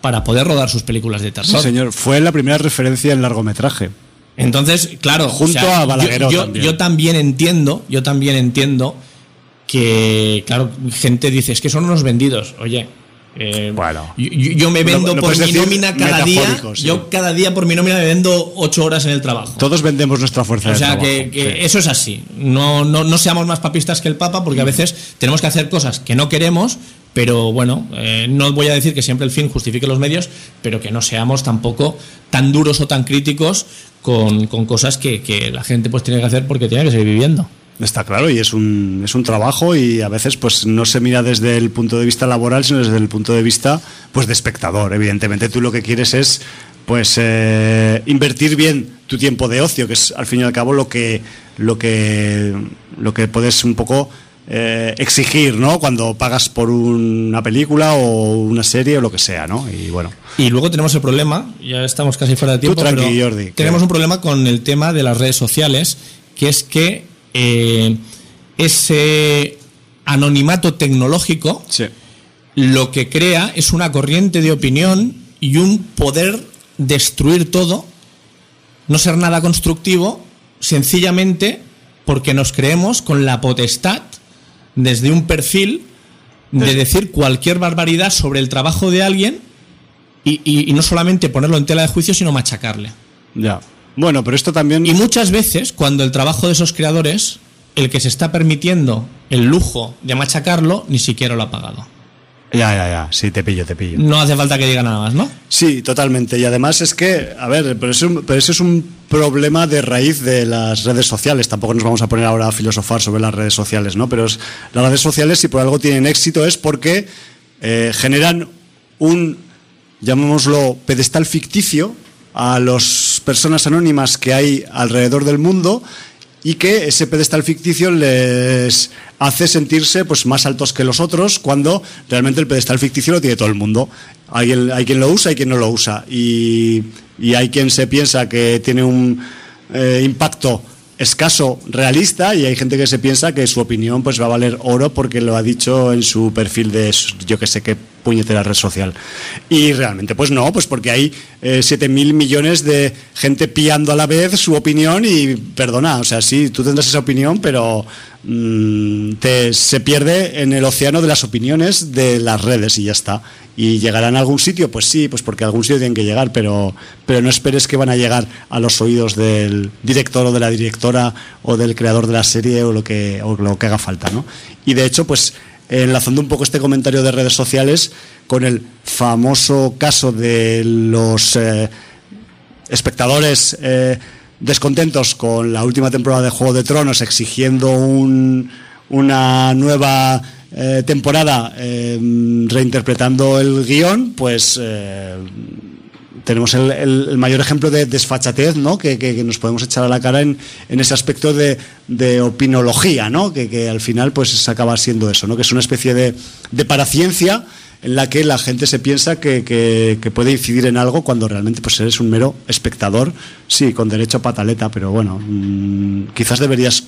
para poder rodar sus películas de terror. Sí, señor, fue la primera referencia en largometraje. Entonces, claro, junto a Balagueró yo, yo, también entiendo, yo también entiendo que, claro, gente dice, es que son unos vendidos. Oye, eh, bueno, yo, me vendo por mi nómina cada día. Yo cada día por mi nómina me vendo ocho horas en el trabajo. Todos vendemos nuestra fuerza. O sea que, eso es así. No, no, no, seamos más papistas que el Papa, porque a veces tenemos que hacer cosas que no queremos, pero bueno, eh, no voy a decir que siempre el fin justifique los medios, pero que no seamos tampoco tan duros o tan críticos con, con cosas que, que la gente pues tiene que hacer porque tiene que seguir viviendo. Está claro, y es un, es un trabajo y a veces pues no se mira desde el punto de vista laboral, sino desde el punto de vista pues de espectador. Evidentemente tú lo que quieres es pues eh, invertir bien tu tiempo de ocio, que es al fin y al cabo lo que lo que lo que puedes un poco eh, exigir, ¿no? Cuando pagas por una película o una serie o lo que sea, ¿no? Y bueno. Y luego tenemos el problema, ya estamos casi fuera de tiempo, pero Jordi, tenemos un problema con el tema de las redes sociales, que es que eh, ese anonimato tecnológico lo que crea es una corriente de opinión y un poder destruir todo, no ser nada constructivo, sencillamente porque nos creemos con la potestad desde un perfil de decir cualquier barbaridad sobre el trabajo de alguien y, y no solamente ponerlo en tela de juicio, sino machacarle. Ya. Bueno, pero esto también... Y muchas veces, cuando el trabajo de esos creadores, el que se está permitiendo el lujo de machacarlo, ni siquiera lo ha pagado. Ya, ya, ya, sí, te pillo, te pillo. No hace falta que diga nada más, ¿no? Sí, totalmente. Y además es que, a ver, pero eso, pero eso es un problema de raíz de las redes sociales. Tampoco nos vamos a poner ahora a filosofar sobre las redes sociales, ¿no? Pero las redes sociales, si por algo tienen éxito, es porque eh, generan un, llamémoslo, pedestal ficticio a las personas anónimas que hay alrededor del mundo y que ese pedestal ficticio les hace sentirse pues más altos que los otros cuando realmente el pedestal ficticio lo tiene todo el mundo. Hay, hay quien lo usa y quien no lo usa. Y, hay quien se piensa que tiene un eh, impacto escaso realista y hay gente que se piensa que su opinión pues va a valer oro porque lo ha dicho en su perfil de yo que sé qué puñetera red social. Y realmente, pues no, pues porque hay eh, 7.000 millones de gente pillando a la vez su opinión y, perdona, o sea, sí, tú tendrás esa opinión, pero mm, te, se pierde en el océano de las opiniones de las redes y ya está. ¿Y llegarán a algún sitio? Pues sí, pues porque a algún sitio tienen que llegar, pero, pero no esperes que van a llegar a los oídos del director o de la directora o del creador de la serie o lo que, o lo que haga falta, ¿no? Y de hecho, pues enlazando un poco este comentario de redes sociales con el famoso caso de los eh, espectadores eh, descontentos con la última temporada de Juego de Tronos exigiendo un, una nueva eh, temporada reinterpretando el guion, pues tenemos el, el, mayor ejemplo de desfachatez ¿no? que, nos podemos echar a la cara en, ese aspecto de, opinología, ¿no? que, al final pues acaba siendo eso, ¿no? que es una especie de, de paraciencia en la que la gente se piensa que, puede incidir en algo cuando realmente pues eres un mero espectador, sí, con derecho a pataleta, pero bueno, mmm, quizás deberías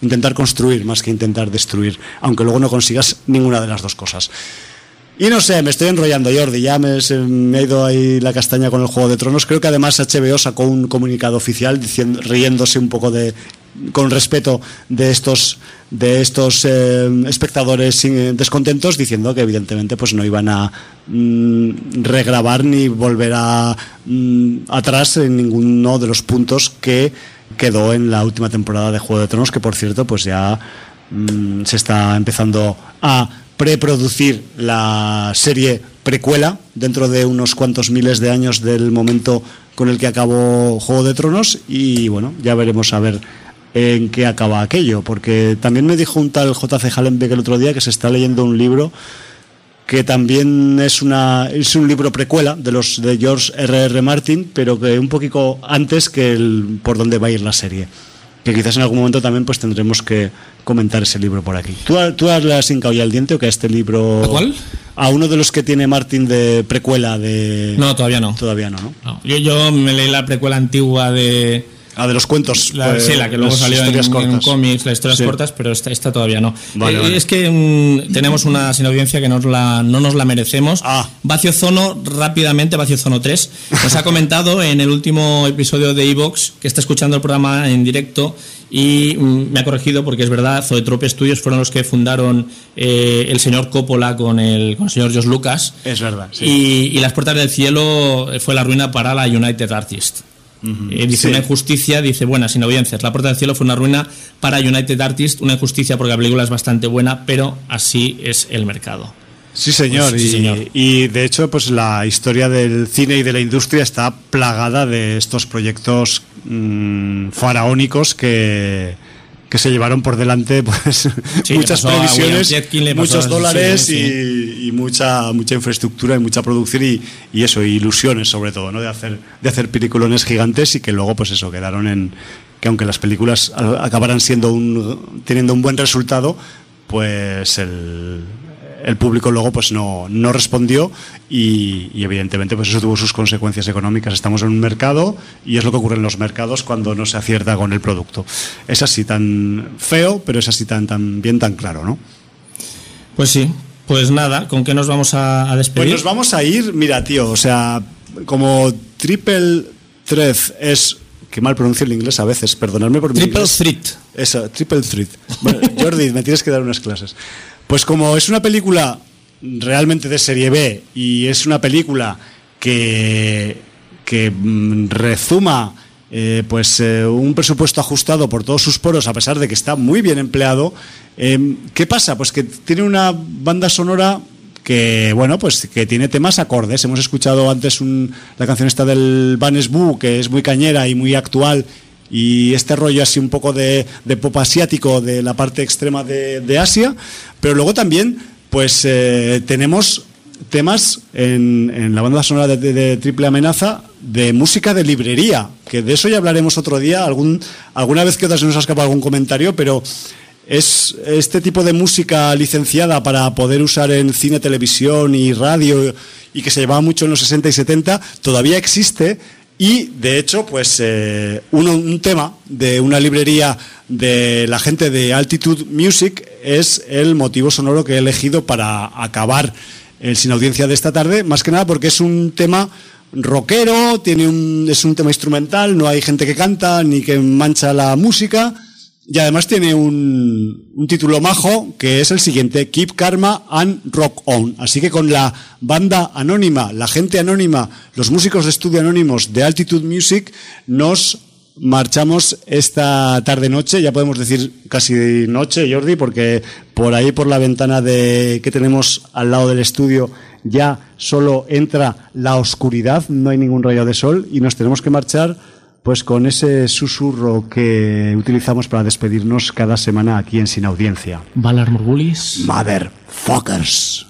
intentar construir más que intentar destruir, aunque luego no consigas ninguna de las dos cosas. Y no sé, me estoy enrollando, Jordi. Ya me, se, ha ido ahí la castaña con el Juego de Tronos. Creo que además HBO sacó un comunicado oficial diciendo, riéndose un poco de, con respeto de estos de estos eh, espectadores descontentos diciendo que evidentemente pues no iban a mm, regrabar ni volver a mm, atrás en ninguno de los puntos que quedó en la última temporada de Juego de Tronos que por cierto pues ya mm, se está empezando a preproducir la serie precuela dentro de unos cuantos miles de años del momento con el que acabó Juego de Tronos y bueno, ya veremos a ver en qué acaba aquello, porque también me dijo un tal JC Hallenbeck el otro día que se está leyendo un libro que también es una es un libro precuela de los de George R.R. R. Martin, pero que un poquito antes que el por dónde va a ir la serie que quizás en algún momento también pues tendremos que comentar ese libro por aquí. ¿Tú, tú has hincado ya el diente o que a este libro... ¿A cuál? A uno de los que tiene Martin de precuela de... No, todavía no. Todavía no, ¿no? no. Yo, yo me leí la precuela antigua de... Ah, de los cuentos. La, pues, sí, la que luego salió en, en, cómics, las historias sí. cortas, pero esta, esta todavía no. Vale, eh, vale. Es que mm, tenemos una sin audiencia que nos la, no nos la merecemos. Ah. Vacio Zono, rápidamente, Vacio Zono 3, nos ha comentado en el último episodio de Evox que está escuchando el programa en directo y mm, me ha corregido porque es verdad, Zoetrope Studios fueron los que fundaron eh, el señor Coppola con el, con el señor Josh Lucas. Es verdad, sí. Y, y Las Puertas del Cielo fue la ruina para la United Artists. Uh -huh. eh, dice sí. una injusticia, dice buena, sin audiencias. La Puerta del Cielo fue una ruina para United Artists, una injusticia porque la película es bastante buena, pero así es el mercado. Sí señor, Pues, sí, y, de hecho pues la historia del cine y de la industria está plagada de estos proyectos mmm, faraónicos que, que se llevaron por delante pues sí, muchas previsiones, muchos dólares sí, y, y, mucha mucha infraestructura y mucha producción y, y, eso, y ilusiones sobre todo, ¿no? De hacer de hacer peliculones gigantes y que luego pues eso quedaron en que aunque las películas acabaran siendo un teniendo un buen resultado, pues el el público luego pues no, no respondió y, y, evidentemente pues eso tuvo sus consecuencias económicas. Estamos en un mercado y es lo que ocurre en los mercados cuando no se acierta con el producto. Es así tan feo, pero es así tan, tan bien, tan claro, ¿no? Pues sí, pues nada, ¿con qué nos vamos a, a despedir? Pues nos vamos a ir, mira tío, o sea, como Triple Threat es que mal pronuncio el inglés a veces, perdonadme por mi Triple inglés. Threat. Eso, Triple Threat. Bueno, Jordi, me tienes que dar unas clases. Pues como es una película realmente de serie B y es una película que, que mm, rezuma eh, pues eh, un presupuesto ajustado por todos sus poros a pesar de que está muy bien empleado, eh, ¿qué pasa? Pues que tiene una banda sonora que bueno pues que tiene temas acordes hemos escuchado antes un, la canción esta del Vanes Bu que es muy cañera y muy actual y este rollo así un poco de, de pop asiático de la parte extrema de, de Asia, pero luego también pues eh, tenemos temas en, en, la banda sonora de, de, de, Triple Amenaza de música de librería, que de eso ya hablaremos otro día, algún, alguna vez que otra se nos ha escapado algún comentario, pero es este tipo de música licenciada para poder usar en cine, televisión y radio y que se llevaba mucho en los 60 y 70, todavía existe y de hecho, pues eh, un, un, tema de una librería de la gente de Altitude Music es el motivo sonoro que he elegido para acabar el sin audiencia de esta tarde, más que nada porque es un tema rockero, tiene un, es un tema instrumental, no hay gente que canta ni que mancha la música. Y además tiene un, un, título majo que es el siguiente, Keep Karma and Rock On. Así que con la banda anónima, la gente anónima, los músicos de estudio anónimos de Altitude Music, nos marchamos esta tarde-noche, ya podemos decir casi noche, Jordi, porque por ahí por la ventana de, que tenemos al lado del estudio ya solo entra la oscuridad, no hay ningún rayo de sol y nos tenemos que marchar pues con ese susurro que utilizamos para despedirnos cada semana aquí en Sin Audiencia. Valar Morgulis. Motherfuckers.